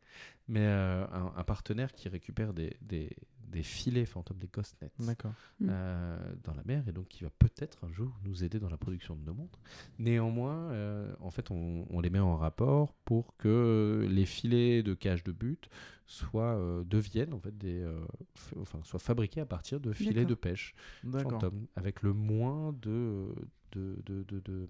mais euh, un, un partenaire qui récupère des, des, des filets fantômes, des ghost nets. D'accord. Mm. euh, dans la mer et donc qui va peut-être un jour nous aider dans la production de nos montres. Néanmoins, euh, en fait, on, on les met en rapport pour que les filets de cage de but soient euh, deviennent en fait des, euh, enfin soient fabriqués à partir de filets de pêche fantômes avec le moins de de, de, de, de,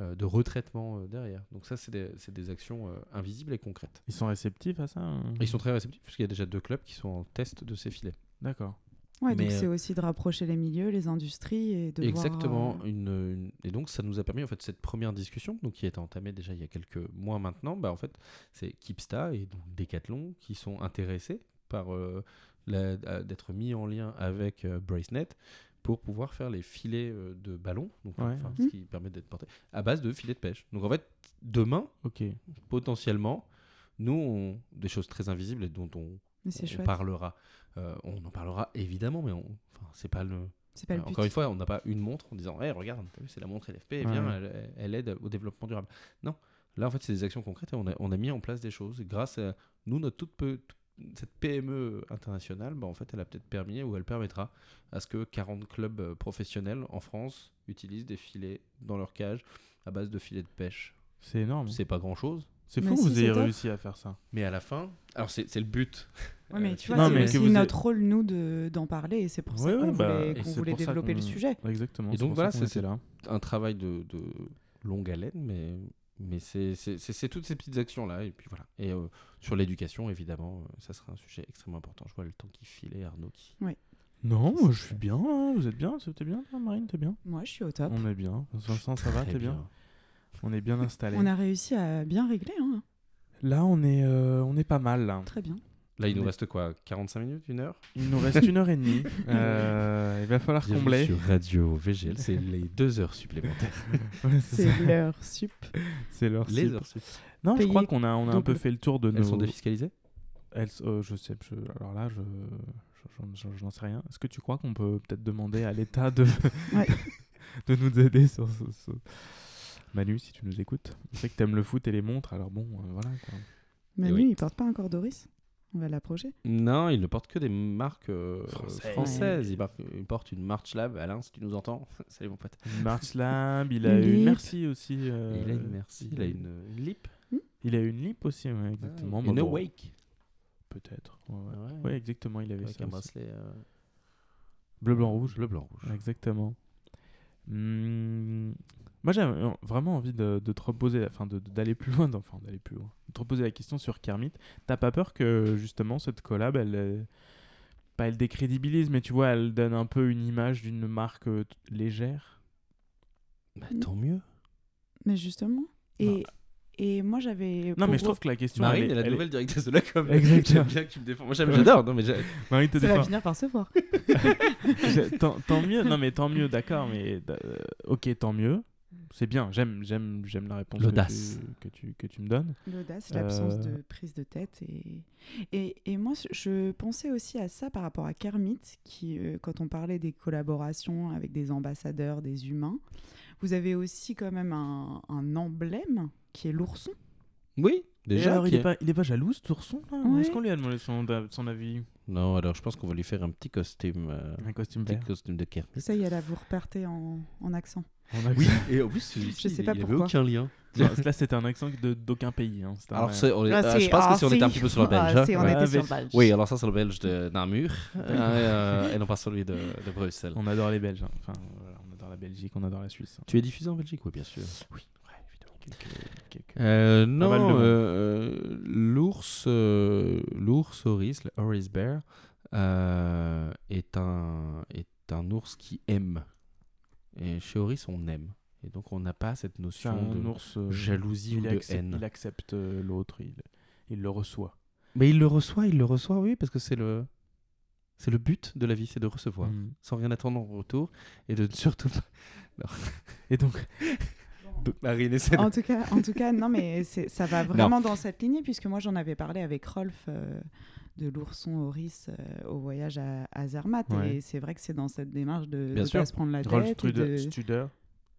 euh, de retraitement euh, derrière. Donc ça, c'est des, actions euh, invisibles et concrètes. Ils sont réceptifs à ça hein? Ils sont très réceptifs puisqu'il y a déjà deux clubs qui sont en test de ces filets. D'accord. Ouais, donc c'est aussi de rapprocher les milieux, les industries et de Exactement. voir, euh, Une, une- Et donc, ça nous a permis, en fait, cette première discussion, donc, qui a été entamée déjà il y a quelques mois maintenant, bah, en fait, c'est Kipsta et donc Decathlon qui sont intéressés par euh, d'être mis en lien avec euh, Bracenet pour pouvoir faire les filets euh, de ballon, donc, Ouais. enfin, Mhm. ce qui permet d'être porté, à base de filets de pêche. Donc, en fait, demain, potentiellement, nous, on- des choses très invisibles et dont on, parlera. euh, on en parlera évidemment, mais on, enfin, c'est pas le, pas le euh, but. Encore une fois, on n'a pas une montre en disant hey, regarde, c'est la montre LFP, et Ouais. viens, elle, elle aide au développement durable. Non, là en fait, c'est des actions concrètes et on a, on a mis en place des choses. Grâce à nous, notre toute peu- cette PME internationale, bah, en fait, elle a peut-être permis ou elle permettra à ce que 40 clubs euh, professionnels en France utilisent des filets dans leur cage à base de filets de pêche. C'est énorme. C'est pas grand chose, C'est fou que si, vous ayez réussi à faire ça. mais à la fin, alors c'est c'est le but. Ouais, mais Euh, tu vois, Non, c'est mais que aussi vous notre rôle, nous, de- d'en parler, et c'est pour ça Ouais, qu'on ouais, bah, voulait, et qu'on c'est voulait pour ça développer le sujet. Exactement. Et donc voilà, c'est- un travail de, de longue haleine, mais, mais c'est c'est- c'est- c'est toutes ces petites actions-là. Et puis voilà. Et euh, sur l'éducation, évidemment, euh, ça sera un sujet extrêmement important. Je vois le temps qui file et Arnaud qui. Non, moi, je suis bien. là. Vous êtes bien T'es bien, Marine T'es bien? Moi, je suis au top. On est bien. Vincent, ça va T'es bien, On est bien <laughs> installé. On a réussi à bien régler, hein. Là, on est, euh, on est pas mal. Là. très bien. Là, il nous reste quoi 45 minutes Une heure? Il nous reste une heure et demie. <laughs> Euh, il va falloir Bienvenue combler. sur Radio VGL, c'est les deux heures supplémentaires. <laughs> Ouais, c'est l'heure sup. C'est l'heure. les sup. heures sup. Non, je crois qu'on a, on a un peu fait le tour de nos. Elles sont défiscalisées? Elles- euh, je sais, je- alors là, je, je- je- je n'en sais rien. Est-ce que tu crois qu'on peut peut-être demander à l'État de, <laughs> Ouais. de nous aider sur ce, ce- Manu, si tu nous écoutes, je sais que t'aimes le foot et les montres, alors bon, euh, voilà. Quoi. Manu, oui. il porte pas encore Doris? On va l'approcher. Non, il ne porte que des marques euh, Françaises. françaises. Il, marque- il porte une March Lab. Alain, si tu nous entends, <laughs> salut mon pote. Une March <laughs> Lab, il a Une une. Merci aussi. euh, il a une merci, il a une, une lip. Il a une lip aussi, ouais, exactement. Une Bah, bon, Awake. Peut-être. Ouais, ouais. Ouais. Ouais, exactement, il avait Avec ça un aussi. bracelet euh, Bleu, blanc, rouge. bleu, blanc, rouge. Exactement. Hmm, Moi, j'ai vraiment envie de, de te reposer, enfin, d'aller plus loin, enfin, d'aller plus loin, de te reposer la question sur Kermit. T'as pas peur que, justement, cette collab, elle, euh, pas elle décrédibilise, mais tu vois, elle donne un peu une image d'une marque euh, légère? Bah, tant mieux. Mais justement. Et, et moi, j'avais. Non, mais je trouve que la question. Marine elle est la elle nouvelle directrice de la com. <laughs> Exactement. J'aime bien que tu me défends. Moi, j'adore. Non, mais j'ai- Marine te Ça va finir par se voir. <laughs> Tant, tant mieux, non mais tant mieux, d'accord, mais euh, ok, tant mieux. C'est bien, j'aime, j'aime, j'aime la réponse que L'audace. tu, que, tu, que tu me donnes. L'audace, l'absence Euh. de prise de tête. Et, et, et moi, je pensais aussi à ça par rapport à Kermit, qui, euh, quand on parlait des collaborations avec des ambassadeurs, des humains, vous avez aussi quand même un, un emblème qui est l'ourson. Oui, Et déjà. alors, il qui est, est- pas, il est pas jaloux, ce ourson Ouais. Est-ce qu'on lui a demandé son, son avis? Non, alors je pense qu'on va lui faire un petit costume. euh, Un costume petit costume de Kermit. Ça y est, là, vous repartez en, en accent. Oui, et en plus, Je sais il- pas il n'y avait pourquoi. aucun lien. <laughs> Non, là, c'était un accent de- d'aucun pays. Hein. Un- Alors, c'est- on est- Ah, si, je pense que si on était un petit peu sur le belge. Ah, hein. si, on Ouais, était sur le belge. Oui, alors ça, c'est le belge de Namur euh, et non pas celui de, de Bruxelles. On adore les Belges. hein. Enfin, voilà, on adore la Belgique, on adore la Suisse. hein. Tu es diffusé en Belgique? Oui, bien sûr. Oui, ouais, évidemment. Quelques- quelques- Euh, non, euh, euh, l'ours, euh, l'ours Oris, le Oris Bear, euh, est un est un ours qui aime. Et chez Oris, on aime. Et donc, on n'a pas cette notion un de ours. euh, jalousie ou il de accepte, haine. il accepte euh, l'autre, il, il le reçoit. Mais il le reçoit, il le reçoit, oui, parce que c'est le c'est le but de la vie, c'est de recevoir, Mm. sans rien attendre en retour, et de surtout pas. <laughs> Et donc, Marine <laughs> essaie de- En tout cas, en tout cas, non, mais ça va vraiment dans cette lignée, puisque moi j'en avais parlé avec Rolf euh, de l'ourson Horis euh, au voyage à, à Zermatt, Ouais. et c'est vrai que c'est dans cette démarche de Bien ne sûr. pas se prendre la Rolf tête. Studer, de- Studer,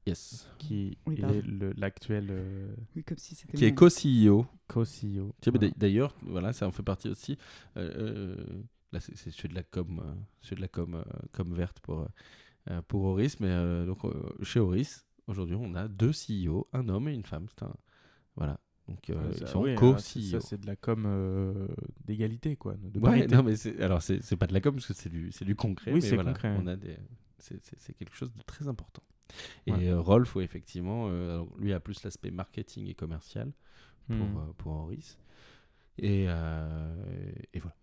Yes. qui Oui, est l'actuel euh, Oui, comme si c'était Qui est co-CEO. co-CEO. D'ailleurs, voilà, ça en fait partie aussi. Euh, euh, là, c'est, fais de la com, euh, fais de la com, euh, com verte pour, pour Horis. Mais euh, donc, euh, chez Horis, aujourd'hui, on a deux CEO, un homme et une femme. C'est un, voilà. Donc, euh, Ouais, ils ça- sont oui, co-CEO. Ça, c'est de la com euh, d'égalité, quoi. De Ouais, non, mais c'est, alors, c'est, c'est pas de la com parce que c'est du, c'est du concret. Oui, c'est voilà, concret, On a des, c'est, quelque chose de très important. Et Ouais. euh, Rolf, ouais, effectivement, euh, alors, lui a plus l'aspect marketing et commercial pour, Hmm. euh, pour Horis. Et, euh, et voilà.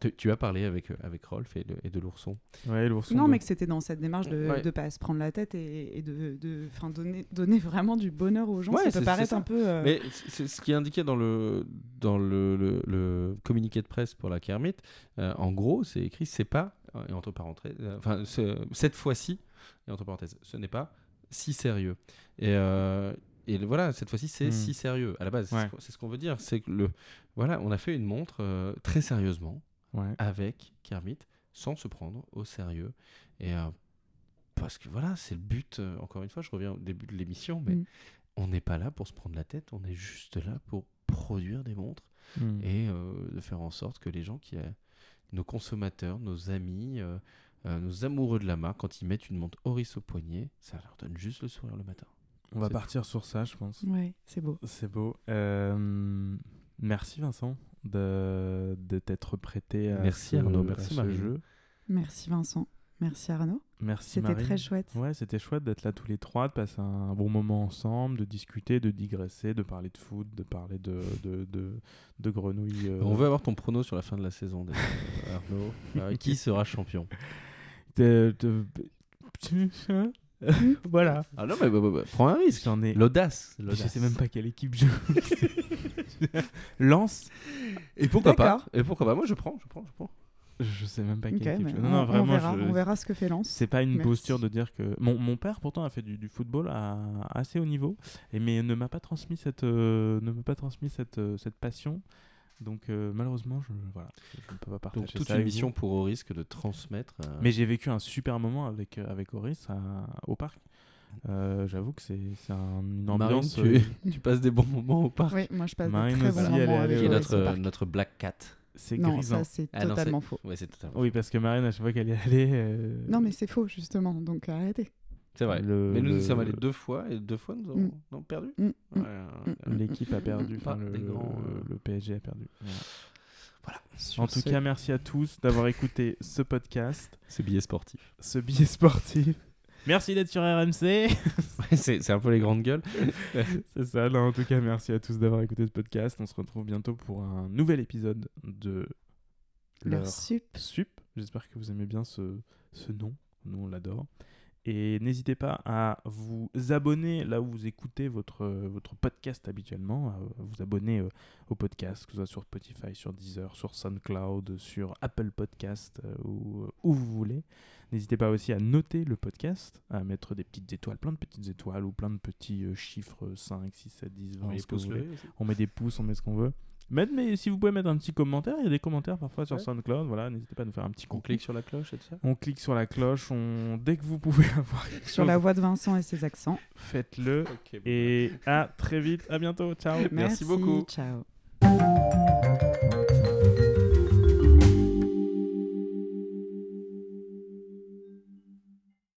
Tu- tu as parlé avec, euh, avec Rolf et de, et de l'ourson. Ouais, l'ourson Non, de- mais que c'était dans cette démarche de ne Ouais. pas se prendre la tête et, et de, de fin, donner, donner vraiment du bonheur aux gens. Ouais, ça peut paraître ça. un peu. euh, Mais c'est ce qui est indiqué dans le, dans le, le- le communiqué de presse pour la Kermit. euh, en gros, c'est écrit c'est pas, et entre parenthèses, enfin, ce- cette fois-ci, et entre parenthèses, ce n'est pas si sérieux. Et, euh, et le- voilà, cette fois-ci, c'est Hmm. si sérieux. À la base, c'est Ouais. ce qu'on- c'est ce qu'on veut dire. C'est que le, voilà, on a fait une montre euh, très sérieusement Ouais. avec Kermit sans se prendre au sérieux. Et euh, parce que voilà, c'est le but. euh, encore une fois, je reviens au début de l'émission, mais Mm. on n'est pas là pour se prendre la tête, on est juste là pour produire des montres Hmm. et euh, de faire en sorte que les gens qui, euh, nos consommateurs, nos amis, euh, euh, nos amoureux de la marque, quand ils mettent une montre Horis au poignet, ça leur donne juste le sourire le matin. On va partir sur ça, je pense. Ouais, c'est beau. C'est beau. Euh, merci Vincent de, de t'être prêté à Merci ce, Arnaud, à merci ce Marine. jeu. Merci Vincent. Merci Arnaud. Merci C'était très chouette. Ouais, c'était chouette d'être là tous les trois, de passer un bon moment ensemble, de discuter, de digresser, de parler de foot, de parler de, de, de, de grenouilles. euh, On veut avoir ton prono sur la fin de la saison, déjà, <laughs> Arnaud. Euh, qui sera champion? De- de- <laughs> voilà. Ah non, mais bah, bah, bah, prends un risque. J'en ai. L'audace. Je sais même pas quelle équipe je. <laughs> Lance. Et pourquoi pas. Et pourquoi pas Moi, je prends, je prends, je prends. Je sais même pas quelle équipe. Non, non, on vraiment. verra, je- on verra ce que fait Lance. C'est pas une Merci. posture de dire que mon, mon père pourtant a fait du, du football à assez haut niveau et mais ne m'a pas transmis cette euh, ne m'a pas transmis cette euh, cette passion donc euh, malheureusement je voilà je ne peux pas partager Donc, toute ça une avec mission vous. pour au risque de transmettre. euh, mais j'ai vécu un super moment avec euh, avec Horis à- au parc Euh, j'avoue que c'est c'est un- une Marine, ambiance tu, <laughs> tu passes des bons moments au parc. Oui, moi je passe Marine de très aussi, bons est moments allée avec Qui est notre, notre Black Cat. c'est Non, grisant ça c'est Ah non, totalement faux. Ouais, c'est totalement. oui parce que Marine à chaque fois qu'elle y allait euh, Non, mais c'est faux justement, donc arrêtez. C'est vrai. le- mais nous, nous le- sommes allés deux fois et deux fois nous avons, Mm. nous perdu. Mm, mm. Ouais, euh, l'équipe a perdu Pas enfin, le, grands, euh, le PSG a perdu Voilà. En tout ce- cas, merci à tous d'avoir écouté ce podcast, C'est billet sportif. ce billet sportif. Merci d'être sur RMC. <laughs> c'est c'est un peu les grandes gueules. <laughs> C'est ça. Non, en tout cas, merci à tous d'avoir écouté ce podcast. On se retrouve bientôt pour un nouvel épisode de Leur Leur sup. Sup. J'espère que vous aimez bien ce, ce nom. Nous, on l'adore. Et n'hésitez pas à vous abonner là où vous écoutez votre, votre podcast habituellement, à vous abonner euh, au podcast, que ce soit sur Spotify, sur Deezer, sur SoundCloud, sur Apple Podcast, euh, ou où vous voulez. N'hésitez pas aussi à noter le podcast, à mettre des petites étoiles, plein de petites étoiles ou plein de petits euh, chiffres 5, 6, 7, 10, 20, ce que vous voulez. On met des pouces, on met ce qu'on veut. Mettre, mais si vous pouvez mettre un petit commentaire, il y a des commentaires parfois sur Ouais. SoundCloud. Voilà, n'hésitez pas à nous faire un petit On coucou. clique sur la cloche et tout ça. On clique sur la cloche, on... dès que vous pouvez <laughs> avoir quelque Sur chose, la voix de Vincent et ses accents. faites-le. Et à très vite, à bientôt, ciao. Merci beaucoup. Ciao.